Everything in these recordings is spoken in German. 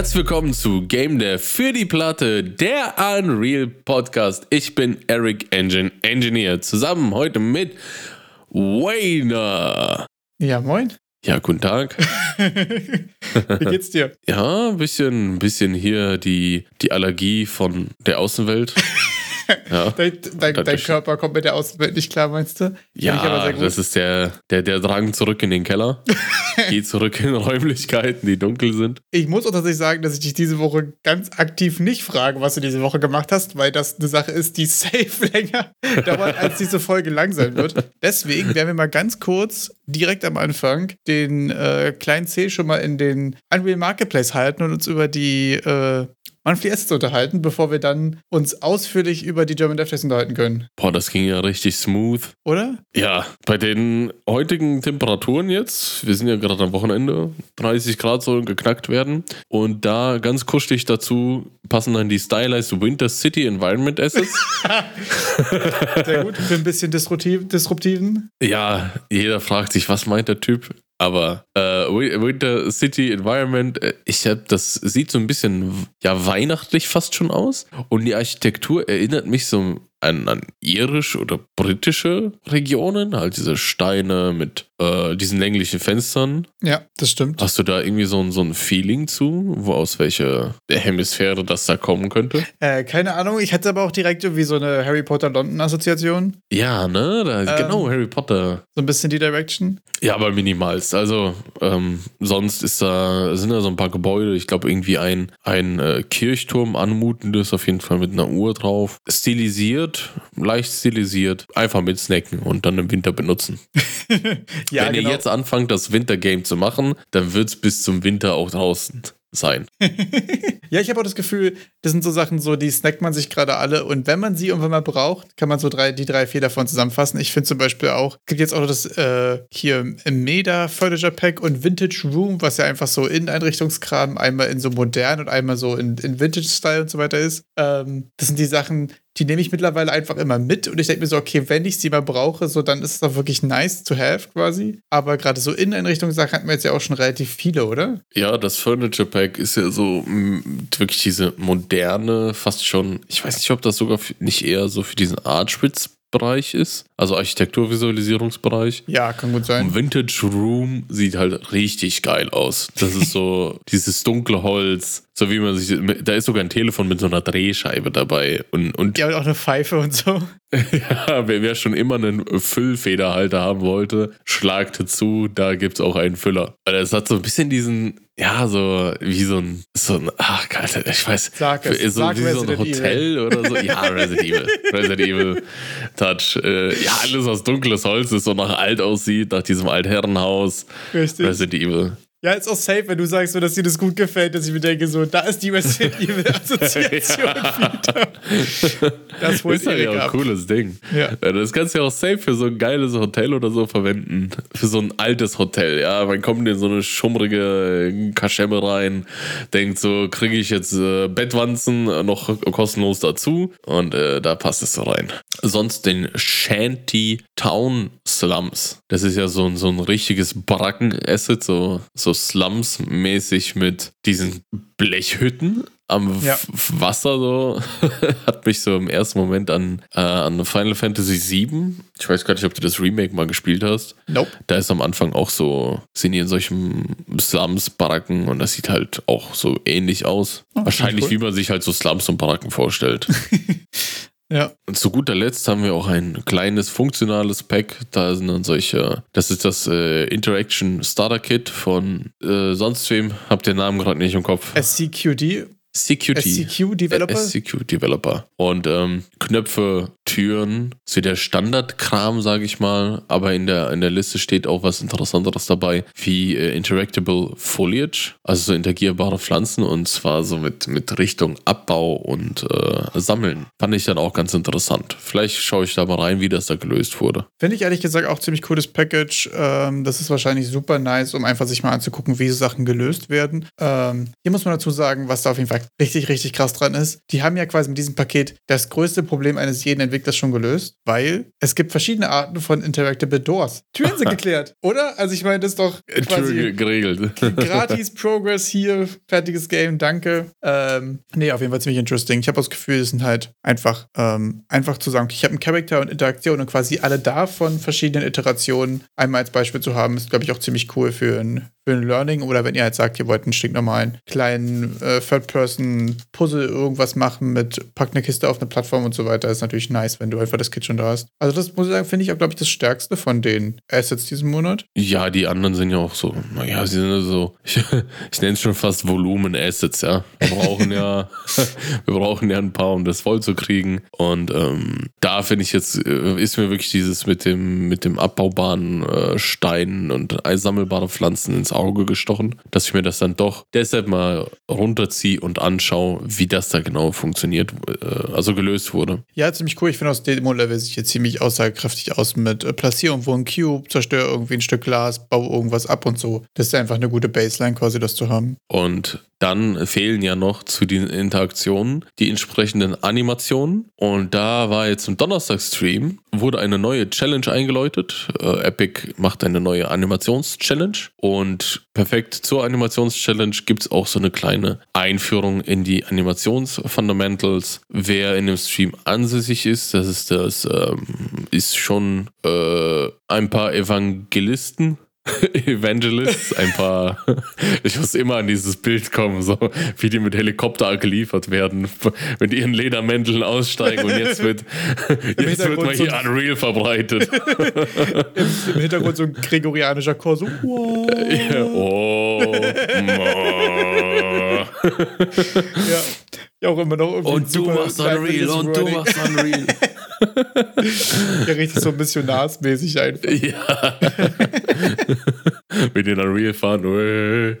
Herzlich willkommen zu Game Dev für die Platte, der Unreal Podcast. Ich bin Eric Engine Engineer, zusammen heute mit Wayner. Ja, moin. Ja, guten Tag. Wie geht's dir? Ja, ein bisschen, ein bisschen hier die, die Allergie von der Außenwelt. Ja, dein, dein, dein Körper kommt mit der Außenwelt nicht klar, meinst du? Ja, das ist der, der, der Drang zurück in den Keller. Geh zurück in Räumlichkeiten, die dunkel sind. Ich muss auch tatsächlich sagen, dass ich dich diese Woche ganz aktiv nicht frage, was du diese Woche gemacht hast, weil das eine Sache ist, die safe länger dauert, als diese Folge lang sein wird. Deswegen werden wir mal ganz kurz direkt am Anfang den äh, kleinen C schon mal in den Unreal Marketplace halten und uns über die äh, Monthly Assets unterhalten, bevor wir dann uns ausführlich über die German DevTest unterhalten können. Boah, das ging ja richtig smooth. Oder? Ja, bei den heutigen Temperaturen jetzt, wir sind ja gerade am Wochenende, 30 Grad sollen geknackt werden. Und da ganz kuschelig dazu passen dann die Stylized Winter City Environment Assets. Sehr gut, für ein bisschen disruptiv, disruptiven. Ja, jeder fragt sich, was meint der Typ? Aber äh, Winter City Environment, äh, ich hab, das sieht so ein bisschen ja weihnachtlich fast schon aus. Und die Architektur erinnert mich so an, an irisch oder britische Regionen, halt diese Steine mit äh, diesen länglichen Fenstern. Ja, das stimmt. Hast du da irgendwie so ein, so ein Feeling zu, wo aus welcher Hemisphäre das da kommen könnte? Äh, keine Ahnung, ich hatte aber auch direkt irgendwie so eine Harry Potter London Assoziation. Ja, ne? Da, ähm, genau, Harry Potter. So ein bisschen die Direction. Ja, aber minimalst. Also, ähm, sonst ist da, sind da so ein paar Gebäude. Ich glaube, irgendwie ein, ein äh, Kirchturm anmutendes, auf jeden Fall mit einer Uhr drauf. Stilisiert, leicht stilisiert. Einfach mit snacken und dann im Winter benutzen. ja, Wenn genau. ihr jetzt anfangt, das Wintergame zu machen, dann wird es bis zum Winter auch draußen sein. ja, ich habe auch das Gefühl, das sind so Sachen, so die snackt man sich gerade alle und wenn man sie irgendwann mal braucht, kann man so drei, die drei, vier davon zusammenfassen. Ich finde zum Beispiel auch, es gibt jetzt auch das äh, hier Meda Furniture Pack und Vintage Room, was ja einfach so Inneneinrichtungskram einmal in so modern und einmal so in, in Vintage-Style und so weiter ist. Ähm, das sind die Sachen, die nehme ich mittlerweile einfach immer mit und ich denke mir so, okay, wenn ich sie mal brauche, so dann ist es auch wirklich nice to have quasi. Aber gerade so Inneneinrichtungssachen hatten wir jetzt ja auch schon relativ viele, oder? Ja, das Furniture Pack ist ja so wirklich diese moderne, fast schon, ich weiß nicht, ob das sogar nicht eher so für diesen Archwitz Bereich ist, also Architekturvisualisierungsbereich. Ja, kann gut sein. Und Vintage Room sieht halt richtig geil aus. Das ist so dieses dunkle Holz, so wie man sich, da ist sogar ein Telefon mit so einer Drehscheibe dabei und und ja und auch eine Pfeife und so. ja, wer, wer schon immer einen Füllfederhalter haben wollte, schlagte zu, da gibt's auch einen Füller. Weil es hat so ein bisschen diesen ja, so wie so ein, so ein ach, Alter, ich weiß, sag es, so sag wie so ein Hotel Evil. oder so. Ja, Resident Evil. Resident Evil Touch. Äh, ja, alles aus dunkles Holz ist, so nach alt aussieht, nach diesem Altherrenhaus. Richtig. Resident Evil. Ja, ist auch safe, wenn du sagst, dass dir das gut gefällt, dass ich mir denke, so, da ist die Resident Evil Assoziation wieder. Das ist ja auch ein cooles Ding. Ja. Das kannst du ja auch safe für so ein geiles Hotel oder so verwenden. Für so ein altes Hotel, ja. Man kommt in so eine schummrige Kaschemme rein, denkt so, kriege ich jetzt äh, Bettwanzen noch kostenlos dazu und äh, da passt es so rein. Sonst den Shanty Town Slums. Das ist ja so, ein so ein richtiges Bracken-Asset, so, so so Slums-mäßig mit diesen Blechhütten am ja. Wasser so hat mich so im ersten Moment an, äh, an Final Fantasy VII. Ich weiß gar nicht, ob du das Remake mal gespielt hast. Nope. Da ist am Anfang auch so, sind die in solchen Slums, Baracken und das sieht halt auch so ähnlich aus. Oh, Wahrscheinlich, cool. wie man sich halt so Slums und Baracken vorstellt. Ja. Und zu guter Letzt haben wir auch ein kleines funktionales Pack. Da sind dann solche, das ist das äh, Interaction Starter Kit von äh, sonst wem. Habt den Namen gerade nicht im Kopf. SCQD. CQT. SCQ Developer? SCQ Developer. Und ähm, Knöpfe, Türen, so der Standardkram, sage ich mal. Aber in der, in der Liste steht auch was Interessanteres dabei, wie äh, Interactable Foliage, also so interagierbare Pflanzen und zwar so mit, mit Richtung Abbau und äh, Sammeln. Fand ich dann auch ganz interessant. Vielleicht schaue ich da mal rein, wie das da gelöst wurde. Finde ich ehrlich gesagt auch ziemlich cooles Package. Ähm, das ist wahrscheinlich super nice, um einfach sich mal anzugucken, wie so Sachen gelöst werden. Ähm, hier muss man dazu sagen, was da auf jeden Fall richtig, richtig krass dran ist. Die haben ja quasi mit diesem Paket das größte Problem eines jeden Entwicklers schon gelöst, weil es gibt verschiedene Arten von Interactable Doors. Türen sind geklärt, oder? Also ich meine, das ist doch quasi geregelt. gratis Progress hier, fertiges Game, danke. Ähm, nee, auf jeden Fall ziemlich interesting. Ich habe das Gefühl, es sind halt einfach, ähm, einfach zu sagen, ich habe einen Charakter und Interaktion und quasi alle davon verschiedenen Iterationen einmal als Beispiel zu haben, ist, glaube ich, auch ziemlich cool für ein, für ein Learning oder wenn ihr halt sagt, ihr wollt einen stinknormalen kleinen äh, Third-Person-Puzzle irgendwas machen mit pack eine Kiste auf eine Plattform und so weiter, ist natürlich nice, wenn du einfach das Kit schon da hast. Also das muss ich sagen, finde ich auch, glaube ich, das stärkste von den Assets diesen Monat. Ja, die anderen sind ja auch so, naja, sie sind so, ich, ich nenne es schon fast Volumen-Assets, ja. Wir brauchen ja, wir brauchen ja ein paar, um das voll zu kriegen. Und ähm, da finde ich jetzt, äh, ist mir wirklich dieses mit dem, mit dem abbaubaren äh, Stein und einsammelbare Pflanzen ins Auge gestochen, dass ich mir das dann doch deshalb mal runterziehe und anschaue, wie das da genau funktioniert, äh, also gelöst wurde. Ja, ziemlich cool. Ich finde, aus Demo-Level sieht jetzt ziemlich aussagekräftig aus mit äh, Platzierung wo ein Cube, zerstöre irgendwie ein Stück Glas, baue irgendwas ab und so. Das ist einfach eine gute Baseline, quasi das zu haben. Und dann fehlen ja noch zu den Interaktionen die entsprechenden Animationen. Und da war jetzt im Donnerstag-Stream, wurde eine neue Challenge eingeläutet. Äh, Epic macht eine neue Animations-Challenge. Und perfekt zur Animations-Challenge gibt es auch so eine kleine Einführung in die Animations-Fundamentals. Wer in dem Stream ansässig ist, das ist das, ähm, ist schon äh, ein paar Evangelisten Evangelists, ein paar. ich muss immer an dieses Bild kommen, so wie die mit Helikopter geliefert werden, mit ihren Ledermänteln aussteigen und jetzt wird, jetzt wird mal hier so Unreal verbreitet. Im, Im, Hintergrund so ein gregorianischer Chor, so. Wow. Ja, oh. ja. ja, auch immer noch irgendwie. Und du machst Unreal, und du machst Unreal. ja, richtig so missionarsmäßig einfach. Ja. Mit den Unreal fahren.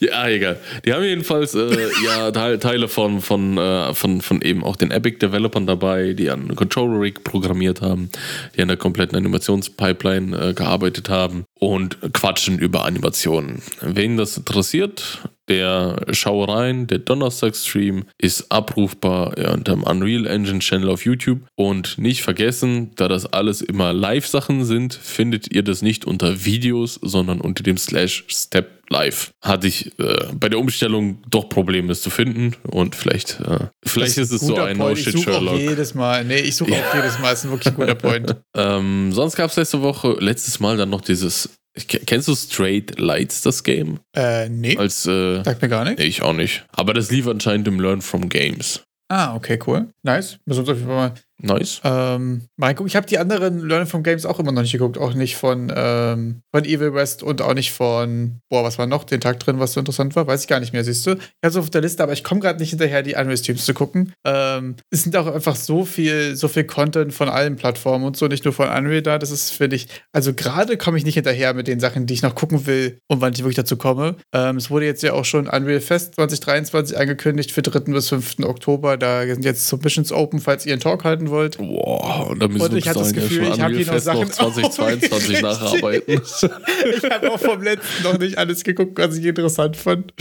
Ja, egal. Die haben jedenfalls äh, ja Teile von, von, äh, von, von eben auch den Epic-Developern dabei, die an Controller Rig programmiert haben, die an der kompletten Animationspipeline äh, gearbeitet haben und quatschen über Animationen. Wen das interessiert, der Schau rein, der Donnerstag-Stream ist abrufbar ja, unter dem Unreal Engine Channel auf YouTube. Und nicht vergessen, da das alles immer Live-Sachen sind, findet ihr das nicht unter Videos, sondern unter dem Slash Step Live. Hatte ich äh, bei der Umstellung doch Probleme, es zu finden. Und vielleicht, äh, vielleicht ist, ist es so ein No Shit Sherlock. Ich jedes Mal. Nee, ich suche ja. auch jedes Mal. Das ist ein wirklich guter Point. ähm, sonst gab es letzte Woche, letztes Mal dann noch dieses Kennst du Straight Lights, das Game? Äh, nee. Als, äh, Sagt mir gar nicht. Nee, ich auch nicht. Aber das lief anscheinend im Learn from Games. Ah, okay, cool. Nice. Müssen wir uns auf jeden Fall mal Nice. Ähm, gucken. Ich habe die anderen Learning from Games auch immer noch nicht geguckt. Auch nicht von, ähm, von Evil West und auch nicht von, boah, was war noch den Tag drin, was so interessant war? Weiß ich gar nicht mehr, siehst du. Ich habe es auf der Liste, aber ich komme gerade nicht hinterher, die Anime-Streams zu gucken. Ähm, es sind auch einfach so viel, so viel Content von allen Plattformen und so, nicht nur von Unreal da. Das ist, finde ich, also gerade komme ich nicht hinterher mit den Sachen, die ich noch gucken will und wann ich wirklich dazu komme. Ähm, es wurde jetzt ja auch schon Unreal Fest 2023 angekündigt für 3. bis 5. Oktober. Da sind jetzt Submissions open, falls ihr einen Talk halten wollt. Boah, und da müssen und wir ich hatte das Gefühl, ich habe hier noch Sachen noch 2022 oh, nacharbeiten. ich habe auch vom letzten noch nicht alles geguckt, was ich interessant fand.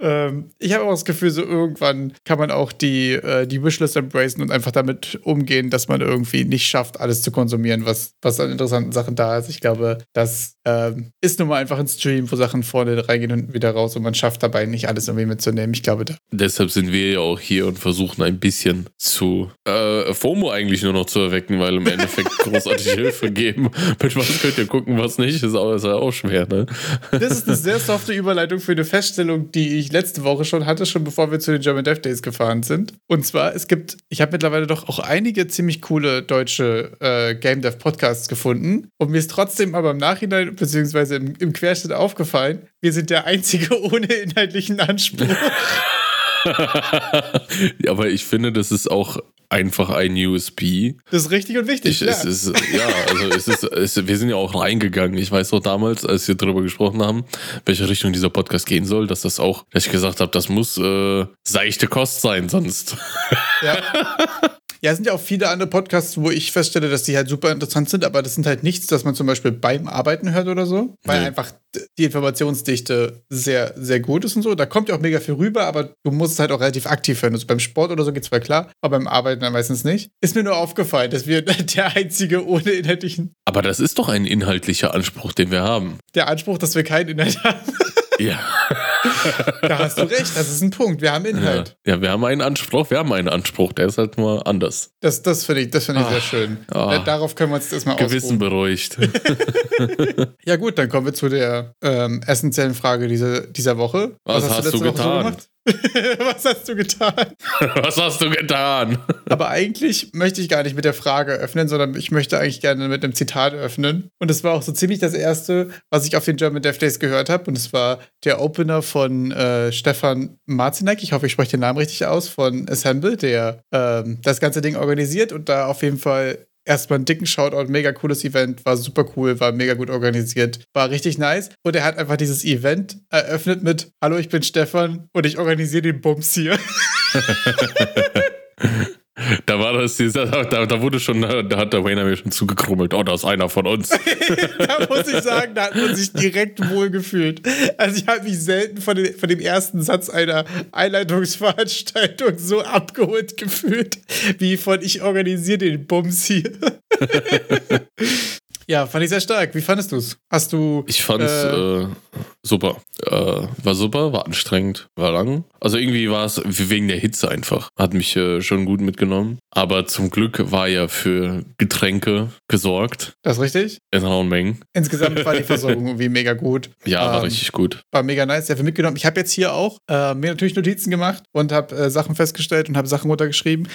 Ähm, ich habe auch das Gefühl, so irgendwann kann man auch die, äh, die Wishlist embracen und einfach damit umgehen, dass man irgendwie nicht schafft, alles zu konsumieren, was, was an interessanten Sachen da ist. Ich glaube, das ähm, ist nun mal einfach ein Stream, wo Sachen vorne reingehen und wieder raus und man schafft dabei nicht alles irgendwie mitzunehmen. Ich glaube, da. Deshalb sind wir ja auch hier und versuchen ein bisschen zu äh, FOMO eigentlich nur noch zu erwecken, weil im Endeffekt großartige Hilfe geben. Mit was könnt ihr gucken, was nicht, ist auch, ist auch schwer, ne? Das ist eine sehr softe Überleitung für eine Feststellung, die ich letzte Woche schon hatte, schon bevor wir zu den German Dev Days gefahren sind. Und zwar, es gibt, ich habe mittlerweile doch auch einige ziemlich coole deutsche äh, Game Dev Podcasts gefunden. Und mir ist trotzdem aber im Nachhinein, beziehungsweise im, im Querschnitt aufgefallen, wir sind der einzige ohne inhaltlichen Anspruch. ja, aber ich finde, das ist auch einfach ein USB. Das ist richtig und wichtig. Ich, ja. Es ist, ja, also es ist, es, wir sind ja auch reingegangen. Ich weiß noch damals, als wir darüber gesprochen haben, welche Richtung dieser Podcast gehen soll, dass das auch, dass ich gesagt habe, das muss äh, seichte Kost sein, sonst. Ja. Ja, es sind ja auch viele andere Podcasts, wo ich feststelle, dass die halt super interessant sind, aber das sind halt nichts, das man zum Beispiel beim Arbeiten hört oder so, weil nee. einfach die Informationsdichte sehr, sehr gut ist und so. Da kommt ja auch mega viel rüber, aber du musst es halt auch relativ aktiv hören. Also beim Sport oder so geht es zwar klar, aber beim Arbeiten dann meistens nicht. Ist mir nur aufgefallen, dass wir der einzige ohne inhaltlichen. Aber das ist doch ein inhaltlicher Anspruch, den wir haben. Der Anspruch, dass wir keinen Inhalt haben. Ja. da hast du recht, das ist ein Punkt. Wir haben Inhalt. Ja. ja, wir haben einen Anspruch, wir haben einen Anspruch, der ist halt nur anders. Das, das finde ich, das find ich sehr ah. schön. Oh. Darauf können wir uns erstmal Gewissen beruhigt. ja, gut, dann kommen wir zu der ähm, essentiellen Frage dieser, dieser Woche. Was, Was hast, hast, du, du getan? So Was hast du getan? Was hast du getan? Aber eigentlich möchte ich gar nicht mit der Frage öffnen, sondern ich möchte eigentlich gerne mit einem Zitat öffnen. Und das war auch so ziemlich das erste, was ich auf den German Dev Days gehört habe. Und es war der Opener von äh, Stefan Marzinek. Ich hoffe, ich spreche den Namen richtig aus, von Assemble, der ähm, das ganze Ding organisiert und da auf jeden Fall erstmal einen dicken Shoutout, mega cooles Event, war super cool, war mega gut organisiert, war richtig nice. Und er hat einfach dieses Event eröffnet mit: Hallo, ich bin Stefan und ich organisiere den Bums hier. Da war das, da, da wurde schon, da hat der Wayne mir schon zugekrummelt. Oh, da ist einer von uns. da muss ich sagen, da hat man sich direkt wohl gefühlt. Also ich habe mich selten von, den, von dem ersten Satz einer Einleitungsveranstaltung so abgeholt gefühlt, wie von ich organisiere den Bums hier. Ja, fand ich sehr stark. Wie fandest du es? Hast du. Ich fand es äh, äh, super. Äh, war super, war anstrengend, war lang. Also irgendwie war es wegen der Hitze einfach. Hat mich äh, schon gut mitgenommen. Aber zum Glück war ja für Getränke gesorgt. Das ist richtig? In rauen Mengen. Insgesamt war die Versorgung irgendwie mega gut. Ja, war ähm, richtig gut. War mega nice, sehr viel mitgenommen. Ich habe jetzt hier auch äh, mir natürlich Notizen gemacht und habe äh, Sachen festgestellt und habe Sachen runtergeschrieben.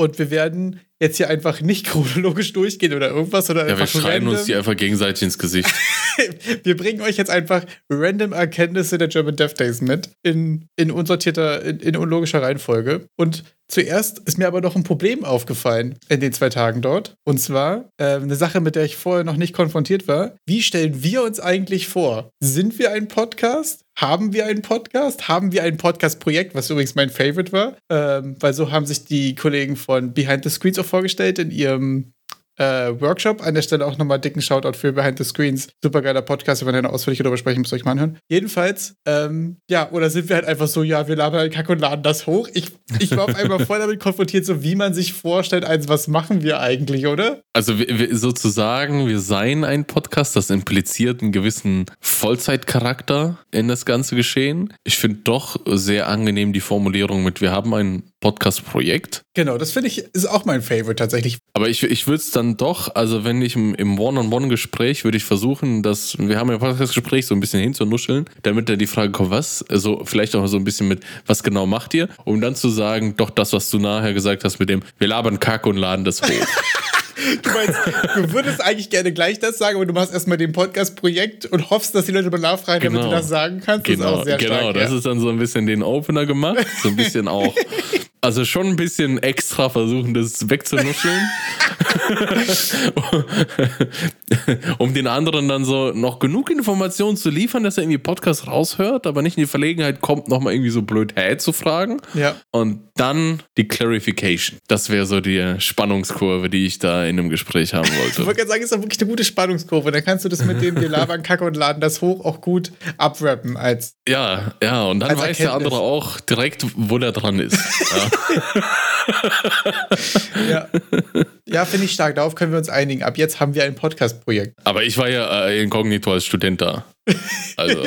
Und wir werden jetzt hier einfach nicht chronologisch durchgehen oder irgendwas. Oder ja, wir schreien random. uns die einfach gegenseitig ins Gesicht. wir bringen euch jetzt einfach random Erkenntnisse der German Death Days mit in, in unsortierter, in, in unlogischer Reihenfolge. Und Zuerst ist mir aber noch ein Problem aufgefallen in den zwei Tagen dort. Und zwar äh, eine Sache, mit der ich vorher noch nicht konfrontiert war. Wie stellen wir uns eigentlich vor? Sind wir ein Podcast? Haben wir einen Podcast? Haben wir ein Podcast-Projekt, was übrigens mein Favorite war? Ähm, weil so haben sich die Kollegen von Behind the Screens auch vorgestellt in ihrem äh, Workshop. An der Stelle auch nochmal dicken Shoutout für Behind the Screens. Super geiler Podcast, ihr da ausführlich darüber sprechen, müsst ihr euch mal anhören. Jedenfalls, ähm, ja, oder sind wir halt einfach so, ja, wir labern halt Kack und laden das hoch. Ich, ich war auf einmal voll damit konfrontiert, so wie man sich vorstellt, als was machen wir eigentlich, oder? Also wir, sozusagen, wir seien ein Podcast, das impliziert einen gewissen Vollzeitcharakter in das ganze Geschehen. Ich finde doch sehr angenehm die Formulierung mit, wir haben ein Podcast-Projekt. Genau, das finde ich, ist auch mein Favorite tatsächlich. Aber ich, ich würde es dann doch, also wenn ich im, im One-on-One-Gespräch würde ich versuchen, dass, wir haben ja ein Podcast-Gespräch so ein bisschen hinzunuscheln, damit da die Frage kommt, was, also vielleicht auch so ein bisschen mit, was genau macht ihr, um dann zu sagen, doch das, was du nachher gesagt hast mit dem, wir labern Kacke und laden das hoch. Du meinst, du würdest eigentlich gerne gleich das sagen, aber du machst erstmal den Podcast-Projekt und hoffst, dass die Leute mal nachfragen, genau. damit du genau. das sagen kannst. Das genau, ist auch sehr genau. Stark, das ja. ist dann so ein bisschen den Opener gemacht, so ein bisschen auch also schon ein bisschen extra versuchen, das wegzunuscheln. um den anderen dann so noch genug Informationen zu liefern, dass er irgendwie Podcast raushört, aber nicht in die Verlegenheit kommt, nochmal irgendwie so blöd hey zu fragen. Ja. Und dann die Clarification. Das wäre so die Spannungskurve, die ich da in einem Gespräch haben wollte. Ich wollte gerade sagen, ist doch wirklich eine gute Spannungskurve. Dann kannst du das mit dem, wir labern Kacke und laden das hoch auch gut abrappen als. Ja, ja, und dann weiß Erkenntnis. der andere auch direkt, wo der dran ist. Ja. Ja, ja finde ich stark. Darauf können wir uns einigen. Ab jetzt haben wir ein Podcast-Projekt. Aber ich war ja äh, inkognito als Student da. Also.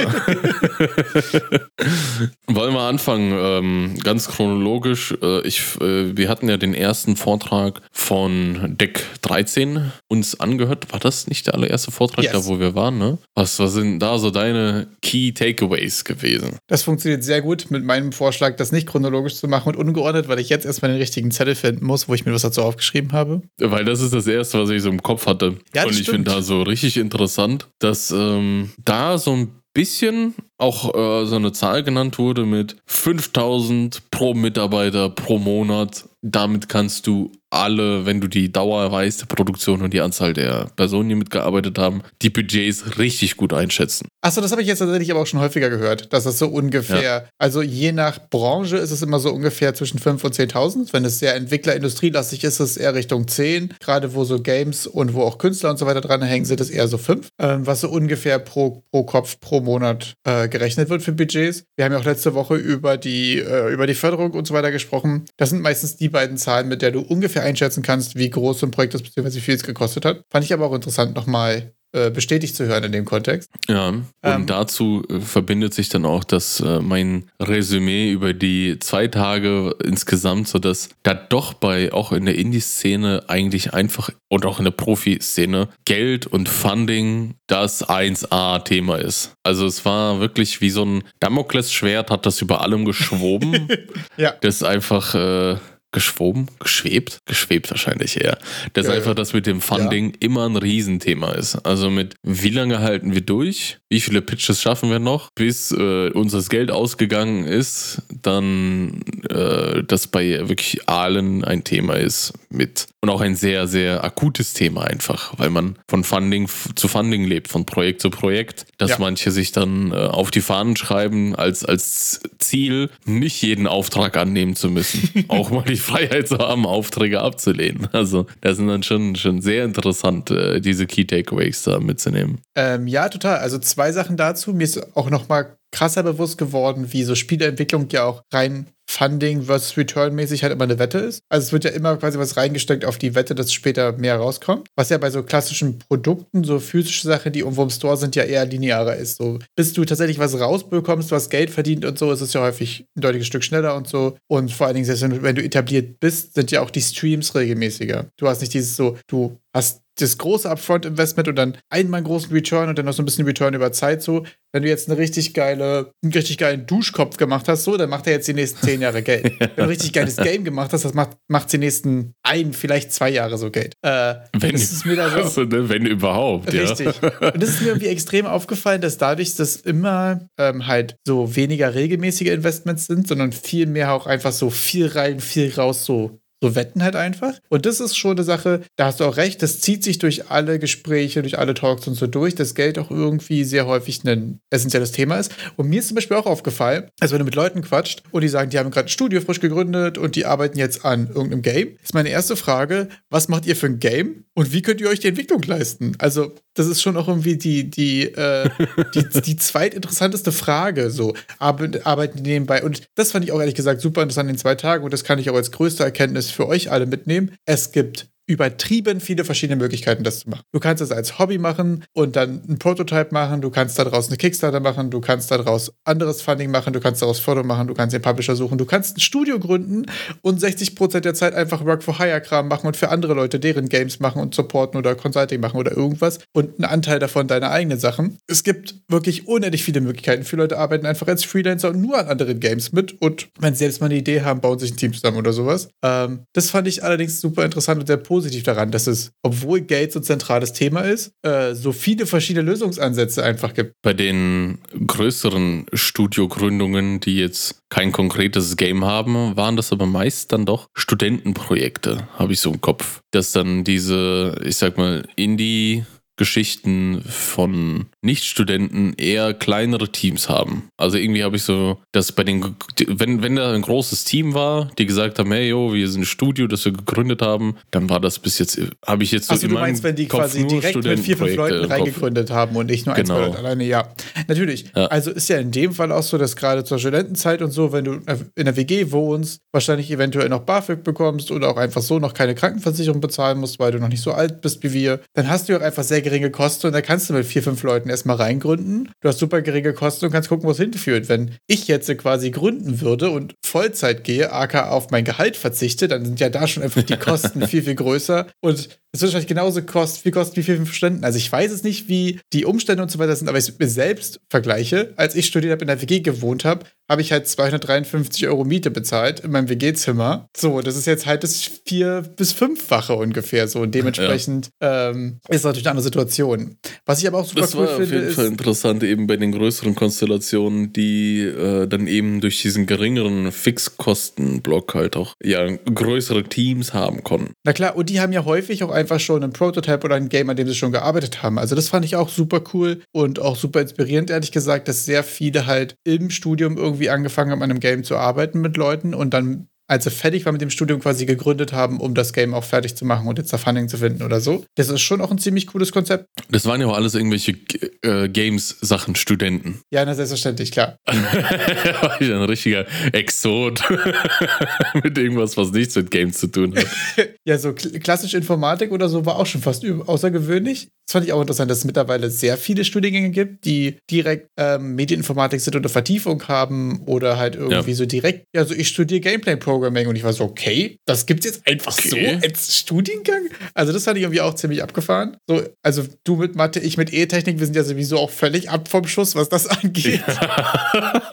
Wollen wir anfangen? Ähm, ganz chronologisch. Äh, ich, äh, wir hatten ja den ersten Vortrag von Deck 13 uns angehört. War das nicht der allererste Vortrag, yes. da wo wir waren? Ne? Was, was sind da so deine Key Takeaways gewesen? Das funktioniert sehr gut mit meinem Vorschlag, das nicht chronologisch zu machen und ungeordnet, weil ich jetzt erstmal den richtigen Zettel finden muss, wo ich mir was dazu aufgeschrieben habe. Weil das ist das erste, was ich so im Kopf hatte. Ja, und ich finde da so richtig interessant, dass ähm, da so ein bisschen auch äh, so eine Zahl genannt wurde mit 5000 pro Mitarbeiter pro Monat. Damit kannst du alle, wenn du die Dauer weißt, der Produktion und die Anzahl der Personen, die mitgearbeitet haben, die Budgets richtig gut einschätzen. Achso, das habe ich jetzt tatsächlich aber auch schon häufiger gehört, dass das so ungefähr, ja. also je nach Branche ist es immer so ungefähr zwischen 5 und 10.000. Wenn es sehr Entwickler-Industrielastig ist, ist es eher Richtung 10. Gerade wo so Games und wo auch Künstler und so weiter dranhängen, sind es eher so 5, ähm, was so ungefähr pro, pro Kopf pro Monat äh, gerechnet wird für Budgets. Wir haben ja auch letzte Woche über die, äh, über die Förderung und so weiter gesprochen. Das sind meistens die beiden Zahlen, mit der du ungefähr einschätzen kannst, wie groß so ein Projekt ist, beziehungsweise wie viel es gekostet hat. Fand ich aber auch interessant, nochmal bestätigt zu hören in dem Kontext. Ja, und ähm, dazu äh, verbindet sich dann auch das äh, mein Resümee über die zwei Tage insgesamt, so dass da doch bei auch in der Indie-Szene eigentlich einfach und auch in der Profi-Szene Geld und Funding das 1A-Thema ist. Also es war wirklich wie so ein Damoklesschwert, hat das über allem geschwoben. ja. Das einfach äh, geschwoben, geschwebt, geschwebt wahrscheinlich eher. Dass ja, einfach das mit dem Funding ja. immer ein Riesenthema ist. Also mit wie lange halten wir durch? Wie viele Pitches schaffen wir noch, bis äh, unser Geld ausgegangen ist? Dann äh, das bei wirklich allen ein Thema ist mit und auch ein sehr, sehr akutes Thema einfach, weil man von Funding zu Funding lebt, von Projekt zu Projekt, dass ja. manche sich dann äh, auf die Fahnen schreiben als, als Ziel, nicht jeden Auftrag annehmen zu müssen. auch mal die Freiheit zu haben, Aufträge abzulehnen. Also das sind dann schon, schon sehr interessant, äh, diese Key Takeaways da mitzunehmen. Ähm, ja, total. Also zwei Sachen dazu. Mir ist auch noch mal krasser bewusst geworden, wie so Spieleentwicklung ja auch rein Funding versus Return mäßig halt immer eine Wette ist. Also es wird ja immer quasi was reingesteckt auf die Wette, dass später mehr rauskommt. Was ja bei so klassischen Produkten, so physische Sachen, die irgendwo im Store sind, ja eher linearer ist. So, bis du tatsächlich was rausbekommst, was Geld verdient und so, ist es ja häufig ein deutliches Stück schneller und so. Und vor allen Dingen, selbst wenn du etabliert bist, sind ja auch die Streams regelmäßiger. Du hast nicht dieses so, du hast das große Upfront-Investment und dann einmal einen großen Return und dann noch so ein bisschen Return über Zeit so. Wenn du jetzt eine richtig geile, einen richtig geilen Duschkopf gemacht hast, so, dann macht er jetzt die nächsten zehn Jahre Geld. Wenn du ein richtig geiles Game gemacht hast, das macht, macht die nächsten ein, vielleicht zwei Jahre so Geld. Äh, wenn, das ist mir da so, also, ne, wenn überhaupt. Richtig. Ja. Und das ist mir irgendwie extrem aufgefallen, dass dadurch, dass immer ähm, halt so weniger regelmäßige Investments sind, sondern viel mehr auch einfach so viel rein, viel raus, so so wetten halt einfach. Und das ist schon eine Sache, da hast du auch recht, das zieht sich durch alle Gespräche, durch alle Talks und so durch, dass Geld auch irgendwie sehr häufig ein essentielles Thema ist. Und mir ist zum Beispiel auch aufgefallen, also wenn du mit Leuten quatscht und die sagen, die haben gerade ein Studio frisch gegründet und die arbeiten jetzt an irgendeinem Game, ist meine erste Frage, was macht ihr für ein Game und wie könnt ihr euch die Entwicklung leisten? Also das ist schon auch irgendwie die, die, äh, die, die zweitinteressanteste Frage. So, arbeiten die nebenbei? Und das fand ich auch ehrlich gesagt super interessant in zwei Tagen und das kann ich auch als größte Erkenntnis für euch alle mitnehmen. Es gibt übertrieben viele verschiedene Möglichkeiten, das zu machen. Du kannst es als Hobby machen und dann ein Prototype machen, du kannst daraus eine Kickstarter machen, du kannst daraus anderes Funding machen, du kannst daraus Foto machen, du kannst den Publisher suchen, du kannst ein Studio gründen und 60% der Zeit einfach Work-for-Hire-Kram machen und für andere Leute deren Games machen und supporten oder Consulting machen oder irgendwas und einen Anteil davon deine eigenen Sachen. Es gibt wirklich unendlich viele Möglichkeiten. Viele Leute arbeiten einfach als Freelancer und nur an anderen Games mit und wenn sie selbst mal eine Idee haben, bauen sich ein Team zusammen oder sowas. Ähm, das fand ich allerdings super interessant und sehr positiv positiv daran, dass es, obwohl Geld so ein zentrales Thema ist, äh, so viele verschiedene Lösungsansätze einfach gibt. Bei den größeren Studiogründungen, die jetzt kein konkretes Game haben, waren das aber meist dann doch Studentenprojekte, habe ich so im Kopf. Dass dann diese, ich sag mal, Indie- Geschichten von Nichtstudenten eher kleinere Teams haben. Also irgendwie habe ich so, dass bei den, wenn, wenn da ein großes Team war, die gesagt haben, hey, yo, wir sind ein Studio, das wir gegründet haben, dann war das bis jetzt, habe ich jetzt so also du meinst, wenn die Kopf quasi direkt mit vier, fünf Leuten reingegründet haben und nicht nur genau. ein, zwei Leute alleine, ja. Natürlich. Ja. Also ist ja in dem Fall auch so, dass gerade zur Studentenzeit und so, wenn du in der WG wohnst, wahrscheinlich eventuell noch BAföG bekommst oder auch einfach so noch keine Krankenversicherung bezahlen musst, weil du noch nicht so alt bist wie wir, dann hast du auch einfach sehr geringe Kosten und da kannst du mit vier, fünf Leuten erstmal reingründen. Du hast super geringe Kosten und kannst gucken, wo es hinführt. Wenn ich jetzt quasi gründen würde und Vollzeit gehe, aka auf mein Gehalt verzichte, dann sind ja da schon einfach die Kosten viel, viel größer. Und es wird wahrscheinlich genauso kost, viel kosten wie vier, fünf Stunden. Also ich weiß es nicht, wie die Umstände und so weiter sind, aber ich mir selbst vergleiche, als ich studiert habe, in der WG gewohnt habe, habe ich halt 253 Euro Miete bezahlt in meinem WG-Zimmer. So, das ist jetzt halt das vier- bis fünffache ungefähr so. Und dementsprechend ja. ähm, ist natürlich eine andere Situation. Was ich aber auch super das cool finde. Das war auf jeden Fall interessant, eben bei den größeren Konstellationen, die äh, dann eben durch diesen geringeren Fixkostenblock halt auch ja größere Teams haben konnten. Na klar, und die haben ja häufig auch einfach schon ein Prototype oder ein Game, an dem sie schon gearbeitet haben. Also das fand ich auch super cool und auch super inspirierend, ehrlich gesagt, dass sehr viele halt im Studium irgendwie angefangen haben, an einem Game zu arbeiten mit Leuten und dann als sie fertig war mit dem Studium, quasi gegründet haben, um das Game auch fertig zu machen und jetzt da Funding zu finden oder so. Das ist schon auch ein ziemlich cooles Konzept. Das waren ja auch alles irgendwelche äh, Games-Sachen, Studenten. Ja, na, selbstverständlich, klar. war ich ein richtiger Exot mit irgendwas, was nichts mit Games zu tun hat. ja, so klassische Informatik oder so war auch schon fast außergewöhnlich. Das fand ich auch interessant, dass es mittlerweile sehr viele Studiengänge gibt, die direkt ähm, Medieninformatik sind oder Vertiefung haben oder halt irgendwie ja. so direkt, ja, so ich studiere Gameplay Programming und ich war so, okay, das gibt's jetzt einfach okay. so als Studiengang? Also das fand ich irgendwie auch ziemlich abgefahren. So, also du mit Mathe, ich mit E-Technik, wir sind ja sowieso auch völlig ab vom Schuss, was das angeht. Ja.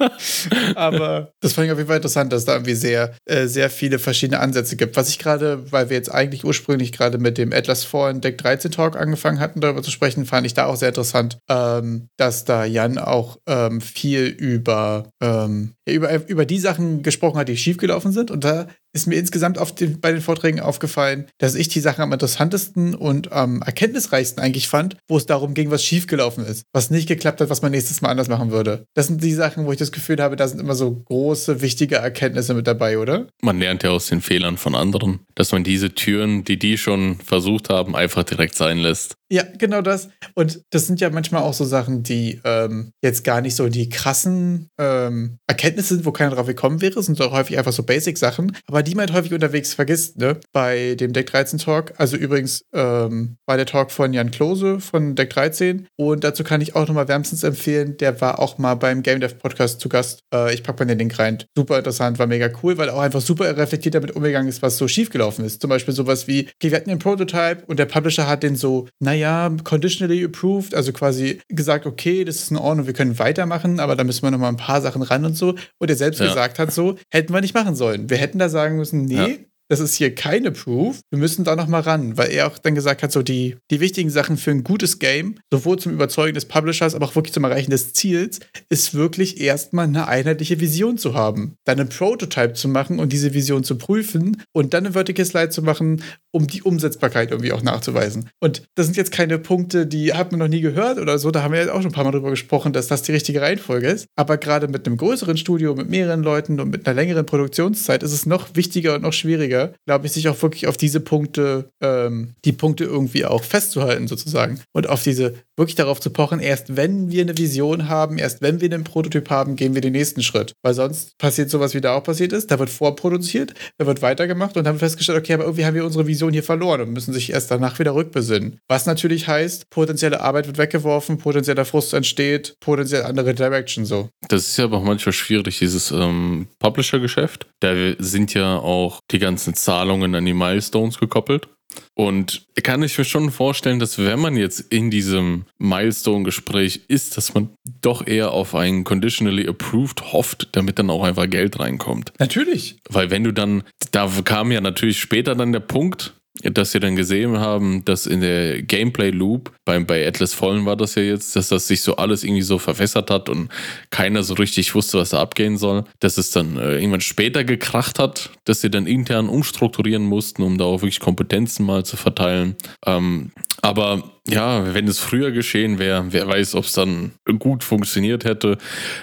Aber das fand ich auf jeden Fall interessant, dass es da irgendwie sehr, äh, sehr viele verschiedene Ansätze gibt. Was ich gerade, weil wir jetzt eigentlich ursprünglich gerade mit dem Atlas 4 in Deck 13 Talk angefangen hatten, darüber zu sprechen, fand ich da auch sehr interessant, ähm, dass da Jan auch ähm, viel über, ähm, über, über die Sachen gesprochen hat, die schiefgelaufen sind. Und da ist mir insgesamt den, bei den Vorträgen aufgefallen, dass ich die Sachen am interessantesten und am erkenntnisreichsten eigentlich fand, wo es darum ging, was schiefgelaufen ist, was nicht geklappt hat, was man nächstes Mal anders machen würde. Das sind die Sachen, wo ich das Gefühl habe, da sind immer so große, wichtige Erkenntnisse mit dabei, oder? Man lernt ja aus den Fehlern von anderen, dass man diese Türen, die die schon versucht haben, einfach direkt sein lässt. Ja, genau das. Und das sind ja manchmal auch so Sachen, die ähm, jetzt gar nicht so die krassen ähm, Erkenntnisse sind, wo keiner drauf gekommen wäre, sind doch häufig einfach so Basic-Sachen. Aber aber die man halt häufig unterwegs vergisst, ne? Bei dem Deck 13 Talk. Also übrigens ähm, war der Talk von Jan Klose von Deck 13. Und dazu kann ich auch nochmal wärmstens empfehlen. Der war auch mal beim Game Dev Podcast zu Gast. Äh, ich packe mal den Link rein. Super interessant, war mega cool, weil er auch einfach super reflektiert damit umgegangen ist, was so schiefgelaufen ist. Zum Beispiel sowas wie, okay, wir hatten einen Prototype und der Publisher hat den so, naja, conditionally approved, also quasi gesagt, okay, das ist in Ordnung, wir können weitermachen, aber da müssen wir nochmal ein paar Sachen ran und so. Und er selbst ja. gesagt hat, so, hätten wir nicht machen sollen. Wir hätten da sagen sagen müssen, nee, das ist hier keine Proof. Wir müssen da noch mal ran, weil er auch dann gesagt hat, so die, die wichtigen Sachen für ein gutes Game, sowohl zum Überzeugen des Publishers, aber auch wirklich zum Erreichen des Ziels, ist wirklich erstmal eine einheitliche Vision zu haben. Dann einen Prototype zu machen und diese Vision zu prüfen und dann eine Vertical Slide zu machen, um die Umsetzbarkeit irgendwie auch nachzuweisen. Und das sind jetzt keine Punkte, die hat man noch nie gehört oder so. Da haben wir ja auch schon ein paar Mal drüber gesprochen, dass das die richtige Reihenfolge ist. Aber gerade mit einem größeren Studio, mit mehreren Leuten und mit einer längeren Produktionszeit ist es noch wichtiger und noch schwieriger, glaube ich, sich auch wirklich auf diese Punkte, ähm, die Punkte irgendwie auch festzuhalten, sozusagen. Und auf diese, wirklich darauf zu pochen, erst wenn wir eine Vision haben, erst wenn wir einen Prototyp haben, gehen wir den nächsten Schritt. Weil sonst passiert sowas, wie da auch passiert ist. Da wird vorproduziert, da wird weitergemacht und wird festgestellt, okay, aber irgendwie haben wir unsere Vision hier verloren und müssen sich erst danach wieder rückbesinnen. Was natürlich heißt, potenzielle Arbeit wird weggeworfen, potenzieller Frust entsteht, potenziell andere Direction so. Das ist ja aber auch manchmal schwierig, dieses ähm, Publisher-Geschäft. Da sind ja auch die ganzen ganzen Zahlungen an die Milestones gekoppelt. Und kann ich mir schon vorstellen, dass wenn man jetzt in diesem Milestone-Gespräch ist, dass man doch eher auf einen conditionally approved hofft, damit dann auch einfach Geld reinkommt. Natürlich. Weil wenn du dann, da kam ja natürlich später dann der Punkt, dass sie dann gesehen haben, dass in der Gameplay Loop, beim, bei Atlas Fallen war das ja jetzt, dass das sich so alles irgendwie so verwässert hat und keiner so richtig wusste, was da abgehen soll. Dass es dann äh, irgendwann später gekracht hat, dass sie dann intern umstrukturieren mussten, um da auch wirklich Kompetenzen mal zu verteilen. Ähm, aber ja, wenn es früher geschehen wäre, wer weiß, ob es dann gut funktioniert hätte,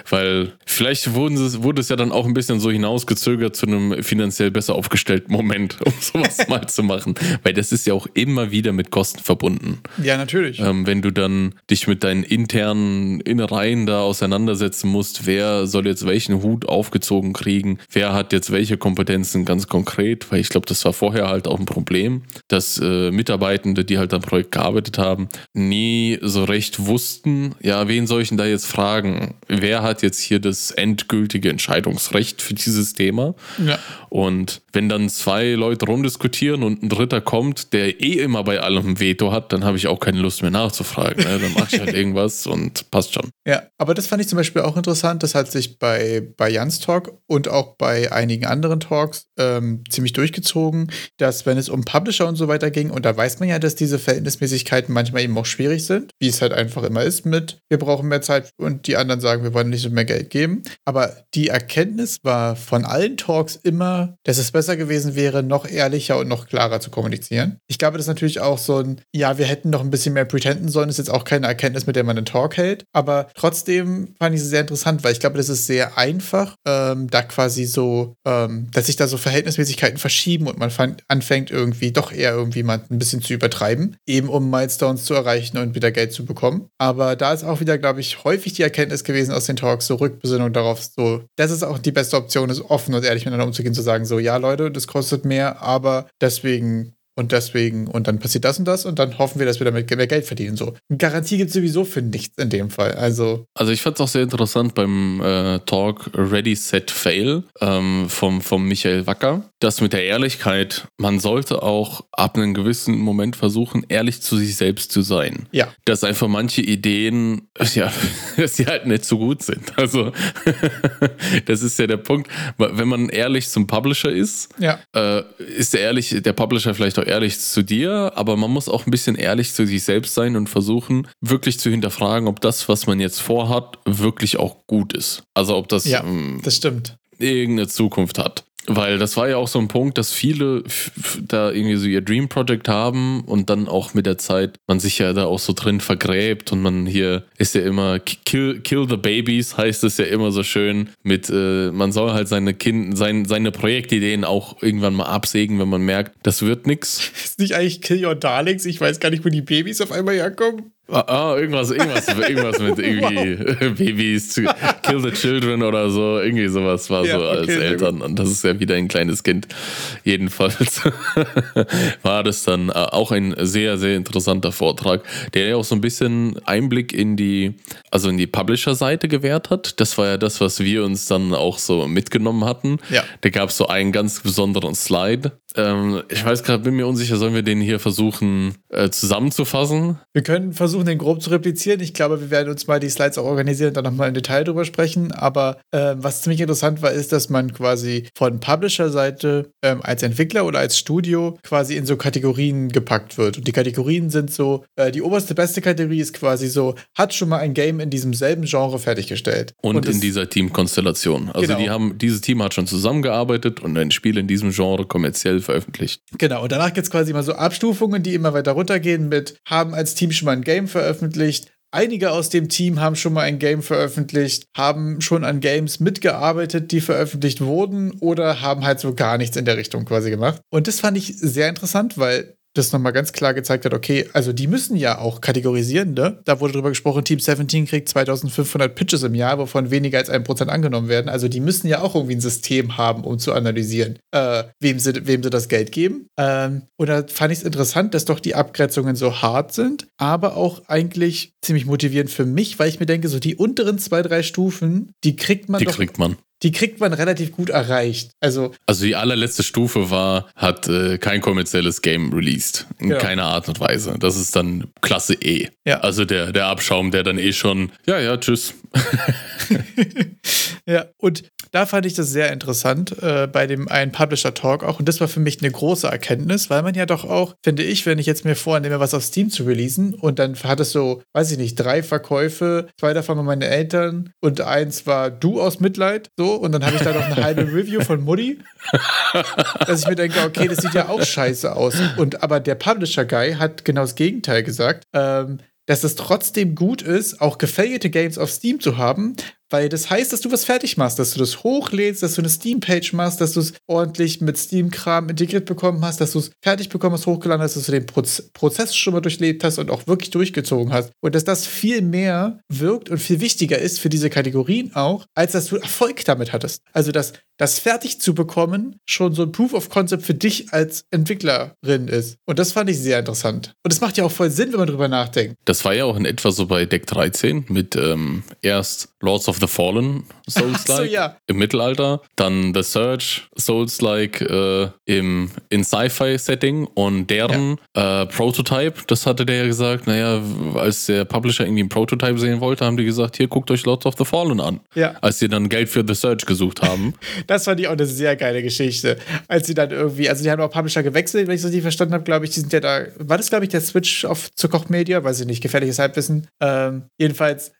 weil vielleicht es, wurde es ja dann auch ein bisschen so hinausgezögert zu einem finanziell besser aufgestellten Moment, um sowas mal zu machen, weil das ist ja auch immer wieder mit Kosten verbunden. Ja, natürlich. Ähm, wenn du dann dich mit deinen internen Innereien da auseinandersetzen musst, wer soll jetzt welchen Hut aufgezogen kriegen, wer hat jetzt welche Kompetenzen ganz konkret, weil ich glaube, das war vorher halt auch ein Problem, dass äh, Mitarbeitende, die halt am Projekt gearbeitet haben, haben, nie so recht wussten, ja, wen soll ich denn da jetzt fragen? Wer hat jetzt hier das endgültige Entscheidungsrecht für dieses Thema? Ja. Und wenn dann zwei Leute rumdiskutieren und ein dritter kommt, der eh immer bei allem Veto hat, dann habe ich auch keine Lust mehr nachzufragen. Ne? Dann mache ich halt irgendwas und passt schon. Ja, aber das fand ich zum Beispiel auch interessant. Das hat sich bei, bei Jans Talk und auch bei einigen anderen Talks ähm, ziemlich durchgezogen, dass wenn es um Publisher und so weiter ging, und da weiß man ja, dass diese Verhältnismäßigkeiten manchmal eben auch schwierig sind, wie es halt einfach immer ist mit, wir brauchen mehr Zeit und die anderen sagen, wir wollen nicht so mehr Geld geben. Aber die Erkenntnis war von allen Talks immer, dass es besser gewesen wäre, noch ehrlicher und noch klarer zu kommunizieren. Ich glaube, das ist natürlich auch so ein, ja, wir hätten noch ein bisschen mehr pretenden sollen, ist jetzt auch keine Erkenntnis, mit der man einen Talk hält. Aber trotzdem fand ich es sehr interessant, weil ich glaube, das ist sehr einfach, ähm, da quasi so, ähm, dass sich da so Verhältnismäßigkeiten verschieben und man anfängt irgendwie doch eher irgendwie mal ein bisschen zu übertreiben, eben um Milestones zu erreichen und wieder Geld zu bekommen. Aber da ist auch wieder, glaube ich, häufig die Erkenntnis gewesen aus den Talks, so Rückbesinnung darauf, so, das ist auch die beste Option, ist offen und ehrlich miteinander umzugehen, zu sagen, so, ja, Leute, das kostet mehr, aber deswegen und deswegen, und dann passiert das und das und dann hoffen wir, dass wir damit mehr Geld verdienen. So. Eine Garantie gibt es sowieso für nichts in dem Fall. Also, also ich fand es auch sehr interessant beim äh, Talk Ready, Set, Fail ähm, vom, vom Michael Wacker, dass mit der Ehrlichkeit, man sollte auch ab einem gewissen Moment versuchen, ehrlich zu sich selbst zu sein. Ja. Dass einfach manche Ideen, ja, dass sie halt nicht so gut sind. Also, das ist ja der Punkt. Wenn man ehrlich zum Publisher ist, ja. äh, ist der ehrlich, der Publisher vielleicht auch ehrlich zu dir, aber man muss auch ein bisschen ehrlich zu sich selbst sein und versuchen, wirklich zu hinterfragen, ob das, was man jetzt vorhat, wirklich auch gut ist. Also ob das, ja, ähm, das stimmt. irgendeine Zukunft hat. Weil das war ja auch so ein Punkt, dass viele da irgendwie so ihr Dream Project haben und dann auch mit der Zeit man sich ja da auch so drin vergräbt und man hier ist ja immer kill, kill the babies heißt es ja immer so schön mit äh, man soll halt seine Kind sein, seine Projektideen auch irgendwann mal absägen, wenn man merkt, das wird nichts. Ist nicht eigentlich Kill Your Darlings? Ich weiß gar nicht, wo die Babys auf einmal herkommen. Ah, ah, irgendwas, irgendwas, irgendwas mit irgendwie wow. Babys, Kill the Children oder so, irgendwie sowas war ja, so als okay, Eltern. Und das ist ja wieder ein kleines Kind. Jedenfalls war das dann äh, auch ein sehr, sehr interessanter Vortrag, der ja auch so ein bisschen Einblick in die, also in die Publisher-Seite gewährt hat. Das war ja das, was wir uns dann auch so mitgenommen hatten. Ja. Da gab es so einen ganz besonderen Slide. Ähm, ich weiß gerade, bin mir unsicher, sollen wir den hier versuchen äh, zusammenzufassen? Wir können versuchen, versuchen, den grob zu replizieren. Ich glaube, wir werden uns mal die Slides auch organisieren und dann nochmal im Detail drüber sprechen. Aber äh, was ziemlich interessant war, ist, dass man quasi von Publisher-Seite ähm, als Entwickler oder als Studio quasi in so Kategorien gepackt wird. Und die Kategorien sind so, äh, die oberste beste Kategorie ist quasi so, hat schon mal ein Game in diesem selben Genre fertiggestellt. Und, und in dieser Teamkonstellation. Also genau. die haben, dieses Team hat schon zusammengearbeitet und ein Spiel in diesem Genre kommerziell veröffentlicht. Genau, und danach gibt es quasi mal so Abstufungen, die immer weiter runtergehen mit, haben als Team schon mal ein Game veröffentlicht. Einige aus dem Team haben schon mal ein Game veröffentlicht, haben schon an Games mitgearbeitet, die veröffentlicht wurden oder haben halt so gar nichts in der Richtung quasi gemacht. Und das fand ich sehr interessant, weil das nochmal ganz klar gezeigt hat, okay, also die müssen ja auch kategorisieren, ne? Da wurde drüber gesprochen, Team 17 kriegt 2500 Pitches im Jahr, wovon weniger als ein Prozent angenommen werden. Also die müssen ja auch irgendwie ein System haben, um zu analysieren, äh, wem, sie, wem sie das Geld geben. Ähm, und da fand ich es interessant, dass doch die Abgrenzungen so hart sind, aber auch eigentlich ziemlich motivierend für mich, weil ich mir denke, so die unteren zwei, drei Stufen, die kriegt man die doch. kriegt man die kriegt man relativ gut erreicht. Also, also die allerletzte Stufe war, hat äh, kein kommerzielles Game released. In ja. keiner Art und Weise. Das ist dann Klasse E. Ja. Also der, der Abschaum, der dann eh schon, ja, ja, tschüss. ja, und da fand ich das sehr interessant äh, bei dem einen Publisher Talk auch. Und das war für mich eine große Erkenntnis, weil man ja doch auch, finde ich, wenn ich jetzt mir vornehme, was auf Steam zu releasen und dann hat es so, weiß ich nicht, drei Verkäufe, zwei davon waren meine Eltern und eins war du aus Mitleid, so, und dann habe ich da noch eine halbe Review von Mutti, dass ich mir denke, okay, das sieht ja auch scheiße aus. Und aber der Publisher Guy hat genau das Gegenteil gesagt. Ähm, dass es trotzdem gut ist, auch gefailte Games auf Steam zu haben, weil das heißt, dass du was fertig machst, dass du das hochlädst, dass du eine Steam-Page machst, dass du es ordentlich mit Steam-Kram integriert bekommen hast, dass du es fertig bekommen hast, hochgeladen hast, dass du den Proz Prozess schon mal durchlebt hast und auch wirklich durchgezogen hast. Und dass das viel mehr wirkt und viel wichtiger ist für diese Kategorien auch, als dass du Erfolg damit hattest. Also, dass das fertig zu bekommen schon so ein Proof of Concept für dich als Entwicklerin ist. Und das fand ich sehr interessant. Und das macht ja auch voll Sinn, wenn man drüber nachdenkt. Das war ja auch in etwa so bei Deck 13 mit ähm, erst Lords of the Fallen Souls-like so, ja. im Mittelalter, dann The Search Souls-like äh, im in Sci-Fi-Setting und deren ja. äh, Prototype, das hatte der ja gesagt, naja, als der Publisher irgendwie ein Prototype sehen wollte, haben die gesagt, hier guckt euch Lords of the Fallen an. Ja. Als sie dann Geld für The Search gesucht haben. das fand ich auch eine sehr geile Geschichte. Als sie dann irgendwie, also die haben auch Publisher gewechselt, wenn ich das richtig verstanden habe, glaube ich, die sind ja da, war das, glaube ich, der Switch auf zu Kochmedia? Weiß ich nicht, gefährliches Halbwissen. Ähm, jedenfalls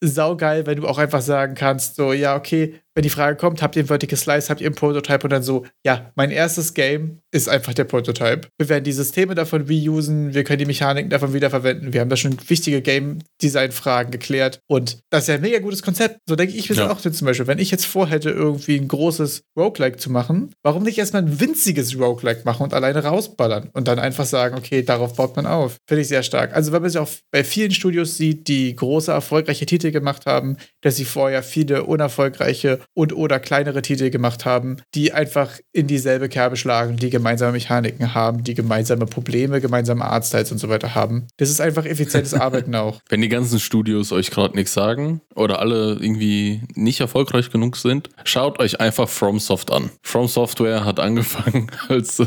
saugeil, wenn du auch einfach sagen kannst, so, ja, okay, wenn die Frage kommt, habt ihr ein Vertical Slice, habt ihr ein Prototype und dann so, ja, mein erstes Game ist einfach der Prototype. Wir werden die Systeme davon reusen, wir können die Mechaniken davon wiederverwenden. Wir haben da schon wichtige Game-Design-Fragen geklärt und das ist ja ein mega gutes Konzept. So denke ich mir ja. auch zum Beispiel, wenn ich jetzt vorhätte, irgendwie ein großes Roguelike zu machen, warum nicht erstmal ein winziges Roguelike machen und alleine rausballern und dann einfach sagen, okay, darauf baut man auf. Finde ich sehr stark. Also, wenn man sich auch bei vielen Studios sieht, die große, erfolgreiche Titel gemacht haben, dass sie vorher viele unerfolgreiche und oder kleinere Titel gemacht haben, die einfach in dieselbe Kerbe schlagen, die gemeinsame Mechaniken haben, die gemeinsame Probleme, gemeinsame Artstyles und so weiter haben. Das ist einfach effizientes Arbeiten auch. Wenn die ganzen Studios euch gerade nichts sagen oder alle irgendwie nicht erfolgreich genug sind, schaut euch einfach FromSoft an. From Software hat angefangen als äh,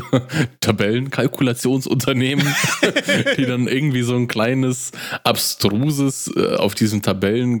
Tabellenkalkulationsunternehmen, die dann irgendwie so ein kleines, abstruses äh, auf diesem